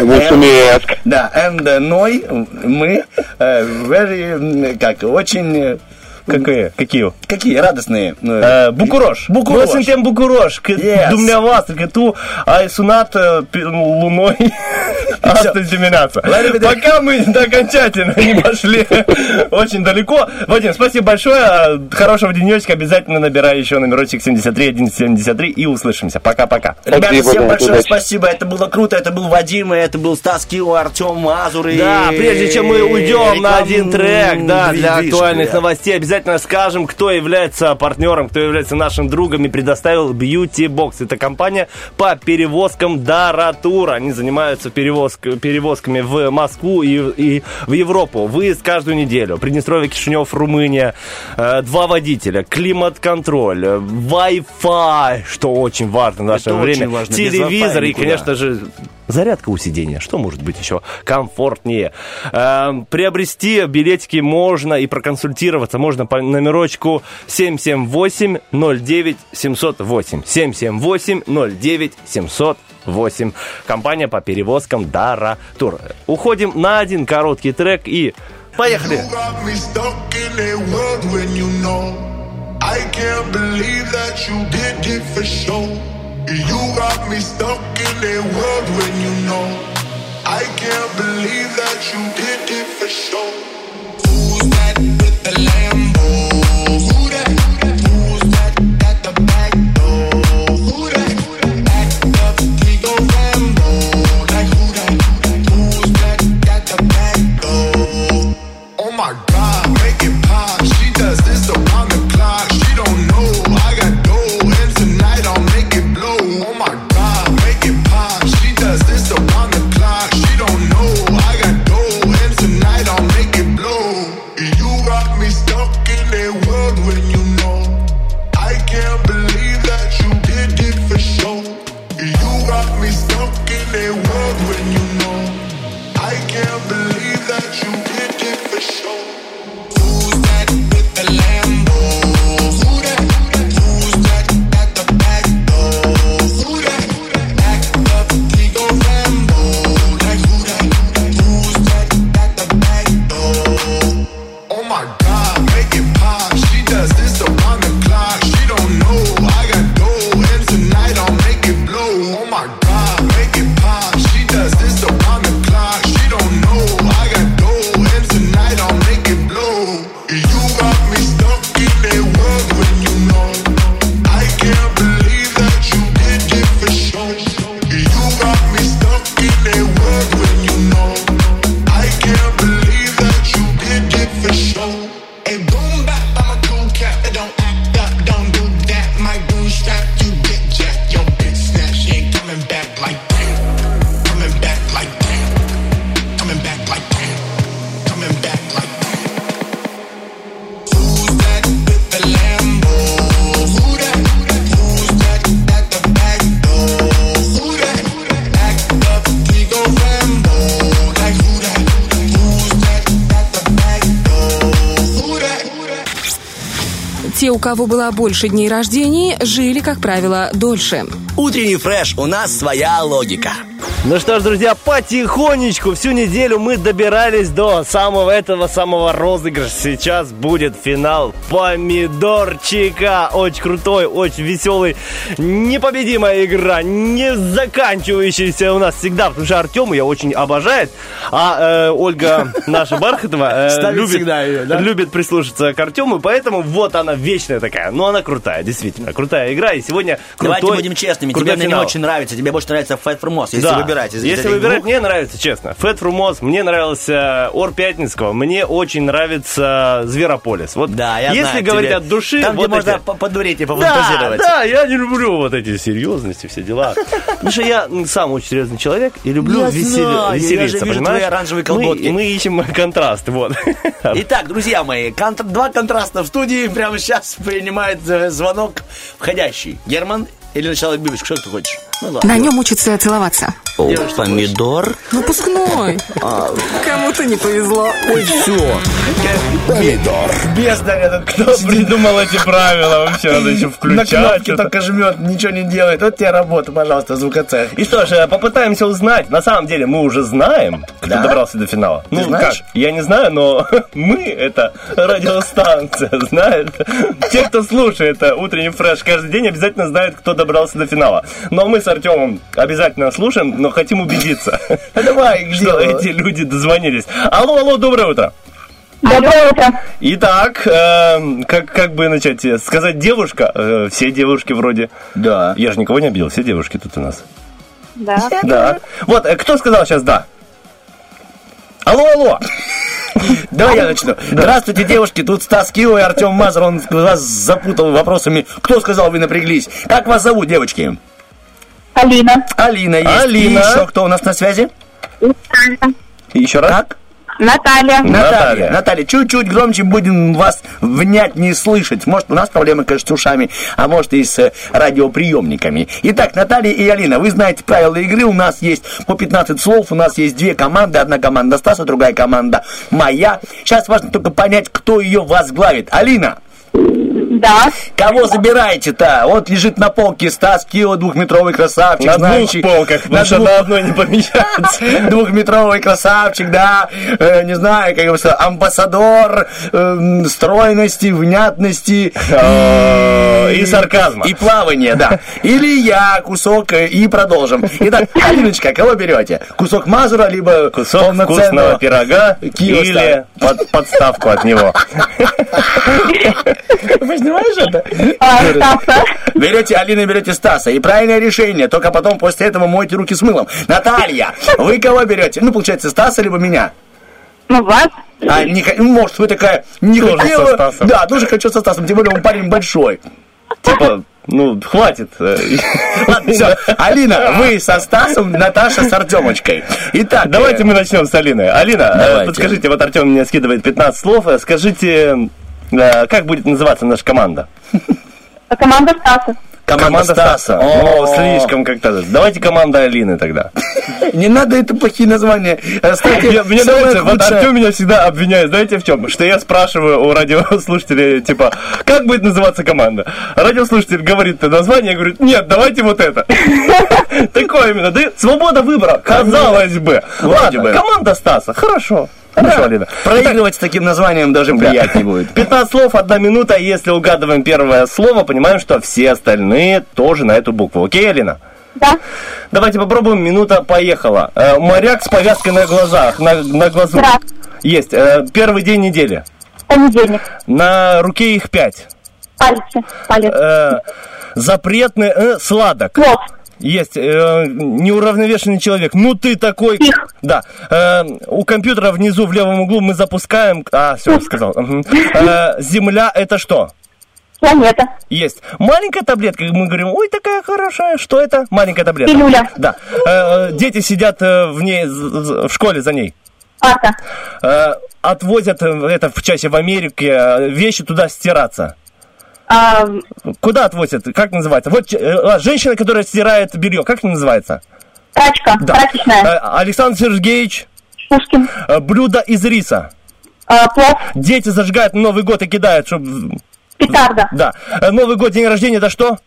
Мулцумецк. Да, and ной, мы, э, very, как, очень, э, Какие? Какие? какие радостные. э, Э, Букурош. Букурош. Мы тем Букурош. Думлявас, ту Айсунат э, пи- луной (laughs) автоземинаться. Пока мы до окончательно не (laughs) пошли очень далеко. Вадим, спасибо большое. Э, Хорошего денечка. Обязательно набирай еще номерочек 73 173 и услышимся. Пока-пока. Ребята, всем большое спасибо. Это было круто. Это был Вадим, и это был Стас Кио, Артем Мазур. и Да, прежде чем мы уйдем на один трек, да, для актуальных новостей, обязательно скажем, кто является партнером, кто является нашим другом и предоставил Beauty Box. Это компания по перевозкам Даратур. Они занимаются перевозк- перевозками в Москву и, и в Европу. Выезд каждую неделю. Приднестровье, Кишинев, Румыния. Э, два водителя, климат-контроль, э, Wi-Fi, что очень важно в наше Это время. важно. Телевизор и, конечно же, зарядка у сидения. Что может быть еще комфортнее? Эм, приобрести билетики можно и проконсультироваться можно по номерочку 778-09-708. 778-09-708. Компания по перевозкам Дара Тур. Уходим на один короткий трек и поехали! I can't believe that you did it for sure. You got me stuck in a world when you know I can't believe that you did it for sure. Кого было больше дней рождений, жили, как правило, дольше. Утренний фреш, у нас своя логика. Ну что ж, друзья, потихонечку всю неделю мы добирались до самого этого самого розыгрыша. Сейчас будет финал помидорчика. Очень крутой, очень веселый, непобедимая игра, не заканчивающаяся у нас всегда, потому что Артему я очень обожает, а э, Ольга (laughs) наша Бархатова э, любит, всегда её, да? любит прислушаться к Артему, поэтому вот она вечная такая. Но она крутая, действительно, крутая игра. И сегодня крутой, Давайте будем честными. Тебе, наверное, не очень нравится. Тебе больше нравится Fight for Moss, если Да. выбирать. Из- из Если выбирать, двух. мне нравится, честно. Фэт Фрумоз, мне нравился Ор Пятницкого, мне очень нравится Зверополис. Вот Да, я если знаю, говорить тебе- от души, Там, где вот можно эти- подурить и Да, пофантазировать. да, я не люблю вот эти серьезности, все дела. Потому что я сам очень серьезный человек и люблю веселиться, понимаешь? оранжевые Мы- колготки. Мы, ищем контраст, вот. Итак, друзья мои, два контраста в студии. Прямо сейчас принимает э, звонок входящий. Герман или сначала Бибочка? Что ты хочешь? Ну. На нем учатся целоваться. О, помидор. Выпускной. Кому-то не повезло. Ой, все. Помидор. Бездарь этот Кто придумал эти правила? Вообще надо еще На включать. кнопки это. только жмет, ничего не делает. Вот тебе работа, пожалуйста, звукоцех. И что ж, попытаемся узнать. На самом деле мы уже знаем, кто Да? добрался до финала. ну знаешь? как? Я не знаю, но (laughs) мы это радиостанция, (laughs) знает. Те, кто слушает э, утренний фреш каждый день, обязательно знают, кто добрался до финала. Но мы с Артемом обязательно слушаем, но хотим убедиться, Давай, (laughs) что эти люди дозвонились. Алло, алло, доброе утро. Доброе утро. Итак, э, как, как бы начать? Сказать девушка? Э, все девушки вроде. Да. Я же никого не обидел, все девушки тут у нас. Да. Да. Вот, э, кто сказал сейчас да? Алло, алло. Давай я начну. Здравствуйте, девушки. Тут Стас Кио и Артем Мазур. Он вас запутал вопросами. Кто сказал, вы напряглись? Как вас зовут, девочки? Алина. Алина есть. Алина. И еще кто у нас на связи? Еще раз? Как? Наталья. Наталья. Наталья. Наталья, чуть-чуть громче будем вас внятнее слышать. Может, у нас проблемы, конечно, с ушами, а может и с э, радиоприемниками. Итак, Наталья и Алина, вы знаете правила игры. У нас есть по 15 слов, у нас есть две команды. Одна команда Стаса, другая команда моя. Сейчас важно только понять, кто ее возглавит. Алина, Да. Кого забираете-то? Вот лежит на полке Стас Кио, двухметровый красавчик. На двух знающий- полках, потому что двух- на одной не помещается. (laughs) Двухметровый красавчик, да, э, не знаю, как его сказать, амбассадор эм, стройности, внятности Э, И сарказма. и плавания, да. (laughs) Или я, кусок, э, и продолжим. Итак, Алиночка, кого берете? Кусок Мазура, либо Кусок вкусного пирога Кио или под- подставку от него. (laughs) Понимаешь это? А, Стаса. Берете Алина, берете Стаса. И правильное решение. Только потом после этого мойте руки с мылом. Наталья, вы кого берете? Ну, получается, Стаса либо меня. Ну, вас. А, не, ну, может, вы такая не Тоже хотела. со Стасом. Да, тоже хочу со Стасом. Тем более он парень большой. Типа, ну, хватит. Ладно, все. Алина, вы со Стасом, Наташа с Артемочкой. Итак, Давайте э, мы начнем с Алины. Алина, э, Давайте. подскажите, вот Артем мне скидывает 15 слов. э, Скажите, как будет называться наша команда? Команда Стаса. команда, Стаса. О, слишком как-то. Давайте команда Алины тогда. (laughs) Не надо это плохие названия. Оставьте Мне, мне нравится, вот. Артем меня всегда обвиняет, знаете в чем? Что я спрашиваю у радиослушателей, типа, как будет называться команда? Радиослушатель говорит название, я говорю, нет, давайте вот это. (laughs) Такое именно, да? Свобода выбора, казалось бы. Ладно, бы. команда Стаса, хорошо. Алина. (laughs) Проигрывать с таким названием даже приятнее будет. 15 слов, одна минута. Если угадываем первое слово, понимаем, что все остальные тоже на эту букву. Окей, Алина? Да. Давайте попробуем. Минута поехала. Э, моряк с повязкой на глазах, на, на глазу. Да. Есть. Э, первый день недели. Понедельник. На руке их пять. Пальцы. Палец. Э, запретный э, сладок. Плод. Есть. Э, неуравновешенный человек. Ну ты такой. Их. Да. Э, у компьютера внизу в левом углу мы запускаем. А, все, сказал. Мгм. Э, земля это что? Планета. Есть. Маленькая таблетка, мы говорим, ой, такая хорошая, что это? Маленькая таблетка. Пилюля. Да. Э, дети сидят э, в ней, в школе за ней. Арта. Э, отвозят э, это в чаще в Америке, э, вещи туда стираться. А, Куда отвозят? Как называется? Вот э, а, женщина, которая стирает белье, как это называется? прачка. Да. Прачечная. Э, Александр Сергеевич, Пушкин. э, блюдо из риса. А, плов. Дети зажигают на Новый год и кидают, чтобы Петарда. Да. Э, Новый год, день рождения, это что?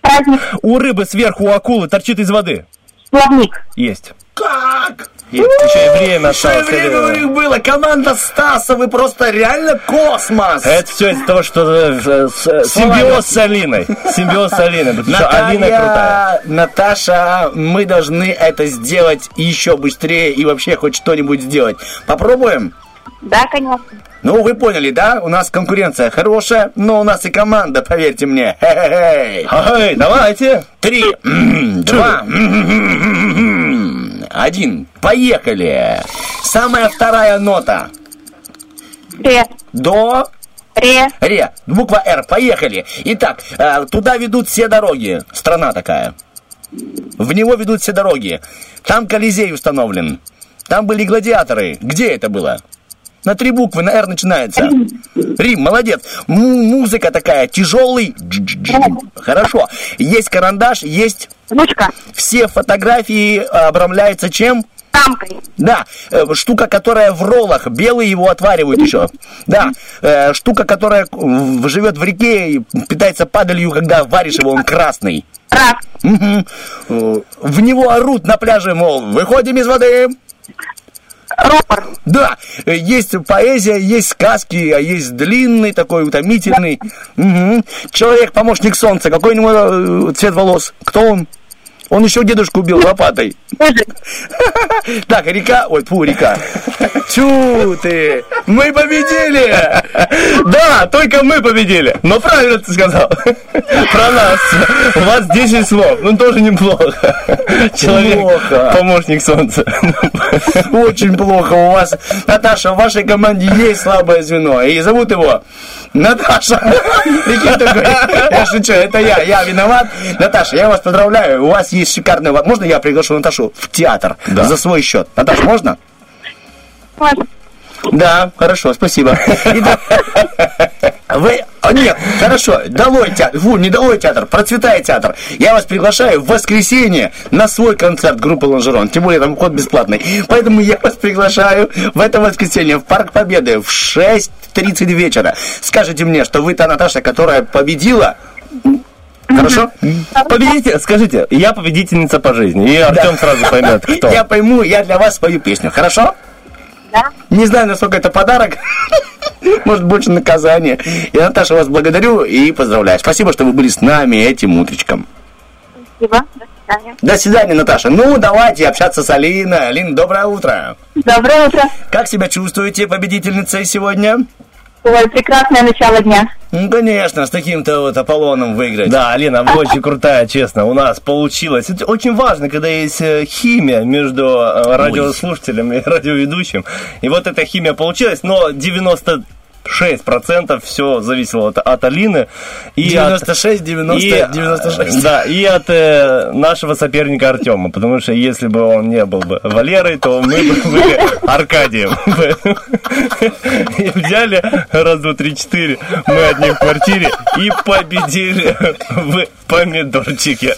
Праздник. У рыбы сверху, у акулы торчит из воды. Плавник. Есть. Как? И время Что и осталось. время у них было? Команда Стаса, вы просто реально космос! Это все из-за того, что э, э, э, симбиоз с Алиной. Симбиоз с Алиной. Потому что Алина крутая. Наташа, мы должны это сделать еще быстрее и вообще хоть что-нибудь сделать. Попробуем? Да, конечно. Ну, вы поняли, да? У нас конкуренция хорошая, но у нас и команда, поверьте мне. Хе-хе-хей. Давайте. Три, два, один. Поехали. Самая вторая нота. Ре. До. Ре. Ре. Буква Р. Поехали. Итак, э, туда ведут все дороги. Страна такая. В него ведут все дороги. Там Колизей установлен. Там были гладиаторы. Где это было? На три буквы, на Р начинается. Рим, молодец. Му- музыка такая, тяжелый. Хорошо. Есть карандаш, есть... Ручка. Все фотографии обрамляются чем? Рамкой. Да, э, штука, которая в роллах, белые его отваривают еще. Да, э, штука, которая живет в реке и питается падалью, когда варишь его, он красный. Мгм. Э, В него орут на пляже, мол, выходим из воды. Ропор. Да, есть поэзия, есть сказки, а есть длинный такой утомительный. Мгм. Человек, помощник солнца, какой у него э, цвет волос? Кто он? Он еще дедушку убил лопатой. (laughs) Так, река, ой, фу, река. Чу ты, мы победили! Да, только мы победили. Но правильно ты сказал. Про нас. У вас 10 слов. Ну, тоже неплохо. Человек, Плохо. помощник солнца. Очень плохо у вас. Наташа, в вашей команде есть слабое звено. И зовут его Наташа. (laughs) Прикинь такой. Я шучу, это я. Я виноват. Наташа, я вас поздравляю. У вас есть шикарная... во- Можно я приглашу Наташу в театр за свой счет? Наташа, можно? Можно. Да, хорошо, спасибо. (laughs) Вы... а, нет, хорошо, долой театр. Фу, не долой театр, процветает театр. Я вас приглашаю в воскресенье на свой концерт группы Лонжерон. Тем более там вход бесплатный. Поэтому я вас приглашаю в это воскресенье в Парк Победы в 6.30 вечера. Скажите мне, что вы та Наташа, которая победила. Хорошо? Победите, скажите, я победительница по жизни. И Артем сразу поймет, (laughs) кто. Я пойму, я для вас спою песню. Хорошо? Да. Не знаю, насколько это подарок. (laughs) Может, больше наказание. И, Наташа, вас благодарю и поздравляю. Спасибо, что вы были с нами этим утречком. Спасибо. До свидания. До свидания, Наташа. Ну, давайте общаться с Алиной. Алина, доброе утро. Доброе утро. Как себя чувствуете, победительницей сегодня? Ой, прекрасное начало дня. Ну, конечно, с таким-то вот Аполлоном выиграть. Да, Алина, вы очень (laughs) крутая, честно. У нас получилось. Это очень важно, когда есть э, химия между э, радиослушателем и (laughs) радиоведущим. И вот эта химия получилась, но 90 6% все зависело от, от Алины. И 96, от, 90, и, 96. Да, и от э, нашего соперника Артема. Потому что если бы он не был бы Валерой, то мы бы были Аркадием. (laughs) И взяли раз, два, три, четыре. Мы одни в квартире и победили в помидорчике.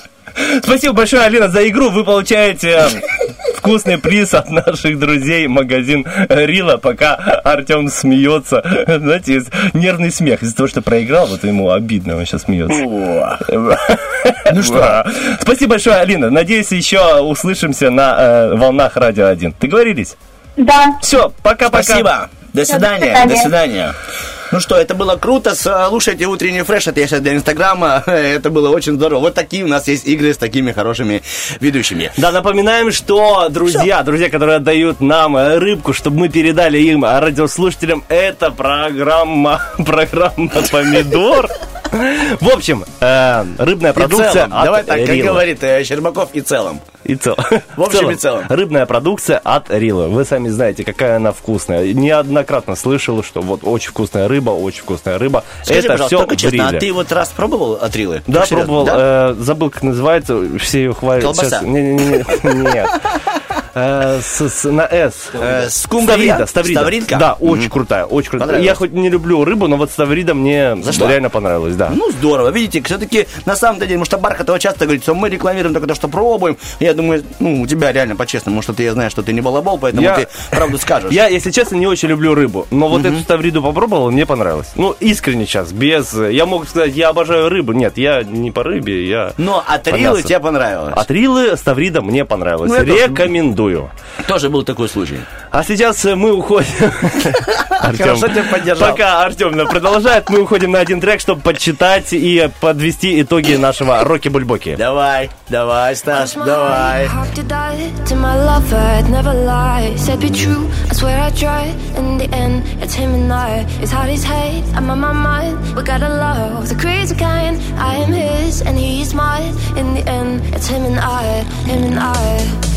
Спасибо большое, Алина, за игру. Вы получаете вкусный приз от наших друзей, магазин Рила, пока Артем смеется. Знаете, нервный смех из-за того, что проиграл, вот ему обидно, он сейчас смеется. Ну что? Спасибо большое, Алина. Надеюсь, еще услышимся на э, волнах Радио 1. Договорились? Да. Все, пока-пока. Спасибо. До свидания. до До свидания. Ну что, это было круто. Слушайте утренний фреш. Это я сейчас для Инстаграма. (laughs) Это было очень здорово. Вот такие у нас есть игры с такими хорошими ведущими. Да, напоминаем, что друзья, друзья, которые отдают нам э, рыбку, чтобы мы передали им а, радиослушателям, это программа, (laughs) программа «Помидор». В общем, э, рыбная продукция Давай так, как говорит э, Щербаков, и целом. И цел. (laughs) В общем и целом. Рыбная продукция от Рила. Вы сами знаете, какая она вкусная. Неоднократно слышал, что вот очень вкусная рыба, очень вкусная рыба. Скажи, это пожалуйста, все только честно, а ты вот раз пробовал от Рилы? Да, пробовал. да? э, забыл, как называется. Все ее хвалят. Колбаса. Сейчас-. (laughs) Нет. Э, с, с- на С. Э? Ставрида, ставрида. Ставридка? Да, очень Мгм. крутая, очень крутая. Я хоть не люблю рыбу, но вот ставрида мне Зашла? реально понравилась, да. Ну, здорово. Видите, все-таки на самом-то деле, потому что Бархатова часто говорит, что мы рекламируем только то, что пробуем. Я думаю, ну, у тебя реально по-честному, что ты, я знаю, что ты не балабол, поэтому Я- ты правду скажешь. Я, если честно, не очень люблю рыбу, но вот эту ставриду попробовал, мне понравилось. Ну, искренне сейчас, без... Я мог сказать, я обожаю рыбу. Нет, я не по рыбе, я... Но от Рилы тебе понравилось. От Рилы ставрида мне понравилось. Ну, я тоже- Рекомендую. Тоже был такой случай. А сейчас э, мы уходим. Артем, (laughs) Хорошо тебя поддержал. Пока Артем продолжает, мы уходим на один трек, чтобы подсчитать и подвести итоги нашего Роки-Бульбоки. Давай, давай, Стас, давай. I am his and he's mine. In the end, it's him and I, him and I.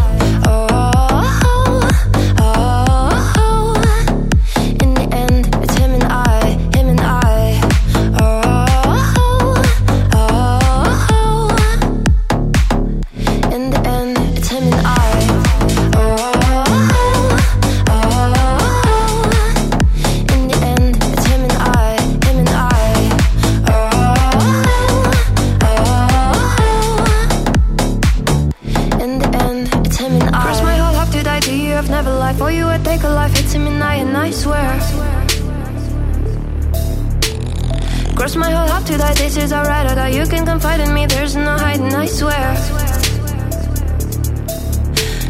Cross my whole heart to die. This is alright. Or die. You can confide in me. There's no hiding. I swear.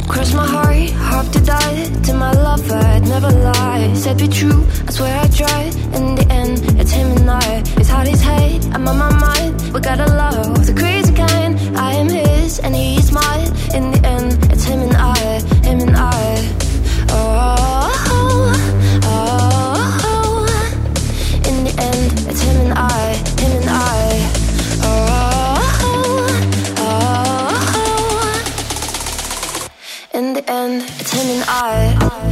Cross my heart, hope to die to my lover. I'd never lie. Said be true. I swear I tried. In the end, it's him and I. It's hard as hate. I'm on my mind. We gotta love the crazy kind. I am his and he's mine. In the end, and it's him and I.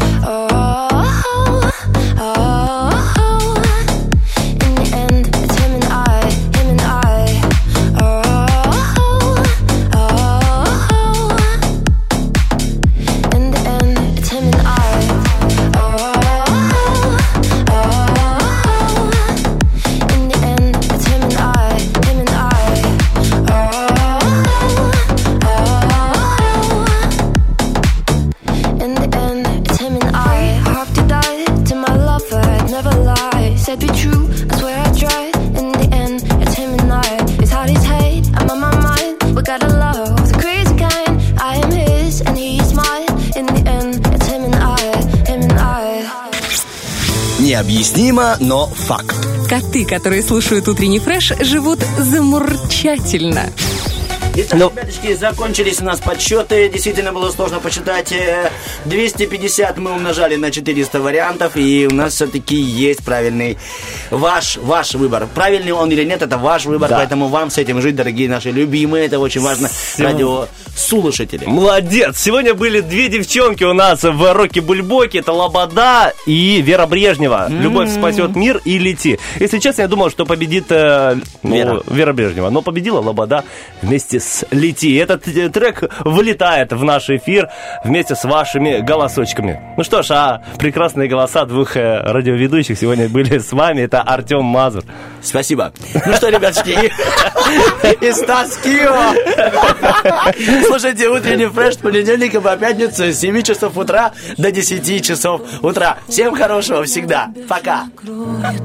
Необъяснимо, но факт. Коты, которые слушают утренний фреш, живут замурчательно. Итак, ребяточки, закончились у нас подсчеты. Действительно было сложно посчитать. Э, 250 мы умножали на 400 вариантов, и у нас все-таки есть правильный ваш, ваш выбор. Правильный он или нет, это ваш выбор, Да. поэтому вам с этим жить, дорогие наши любимые. Это очень важно. Всего- Радиослушатели. Молодец! Сегодня были две девчонки у нас в Роке Бульбоке. Это Лобода и Вера Брежнева. Любовь спасет мир и лети. Если честно, я думал, что победит э, ну, Вера. Вера Брежнева. Но победила Лобода вместе с Лети. Этот э, трек вылетает в наш эфир вместе с вашими голосочками. Ну что ж, а прекрасные голоса двух э, радиоведущих сегодня были с вами. Это Артем Мазур. Спасибо. Ну что, ребяточки, и, и Стас Кио. Слушайте утренний фреш понедельника по пятницу с 7 часов утра до 10 часов утра. Всем хорошего всегда. Пока.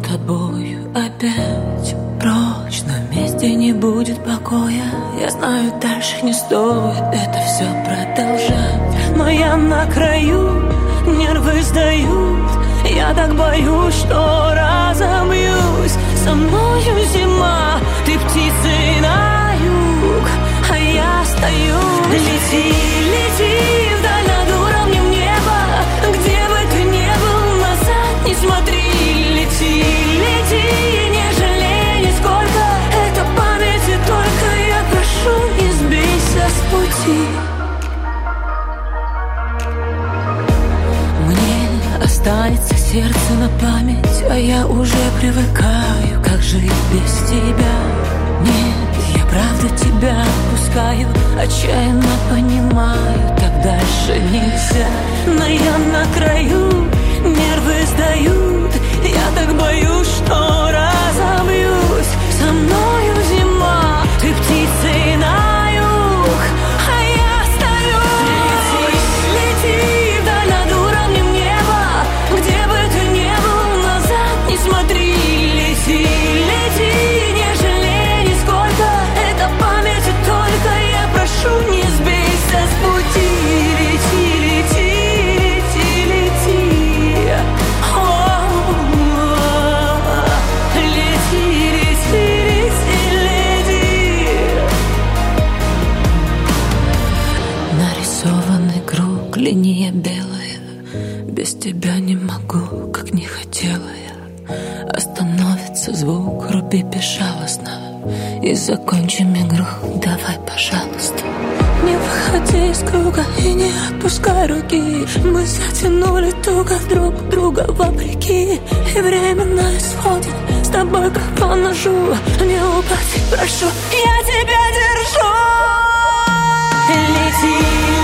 Тобою опять прочь На месте не будет покоя. Я знаю, дальше не стоит это все продолжать. Но я на краю, нервы сдают. Я так боюсь, что разобьюсь. Со мною зима, ты птицей на юг. А я стою. Лети, лети вдаль сердце на память, а я уже привыкаю, как жить без тебя. Нет, я правда тебя пускаю, отчаянно понимаю, так дальше нельзя. Но я на краю, нервы сдают, я так боюсь, что тебя не могу, как не хотела я. Остановится звук, руби безжалостно. И закончим игру, давай, пожалуйста. Не выходи из круга и не отпускай руки. Мы затянули туго друг друга вопреки. И время на исходе С тобой как по ножу. Не упади, прошу, я тебя держу. Лети,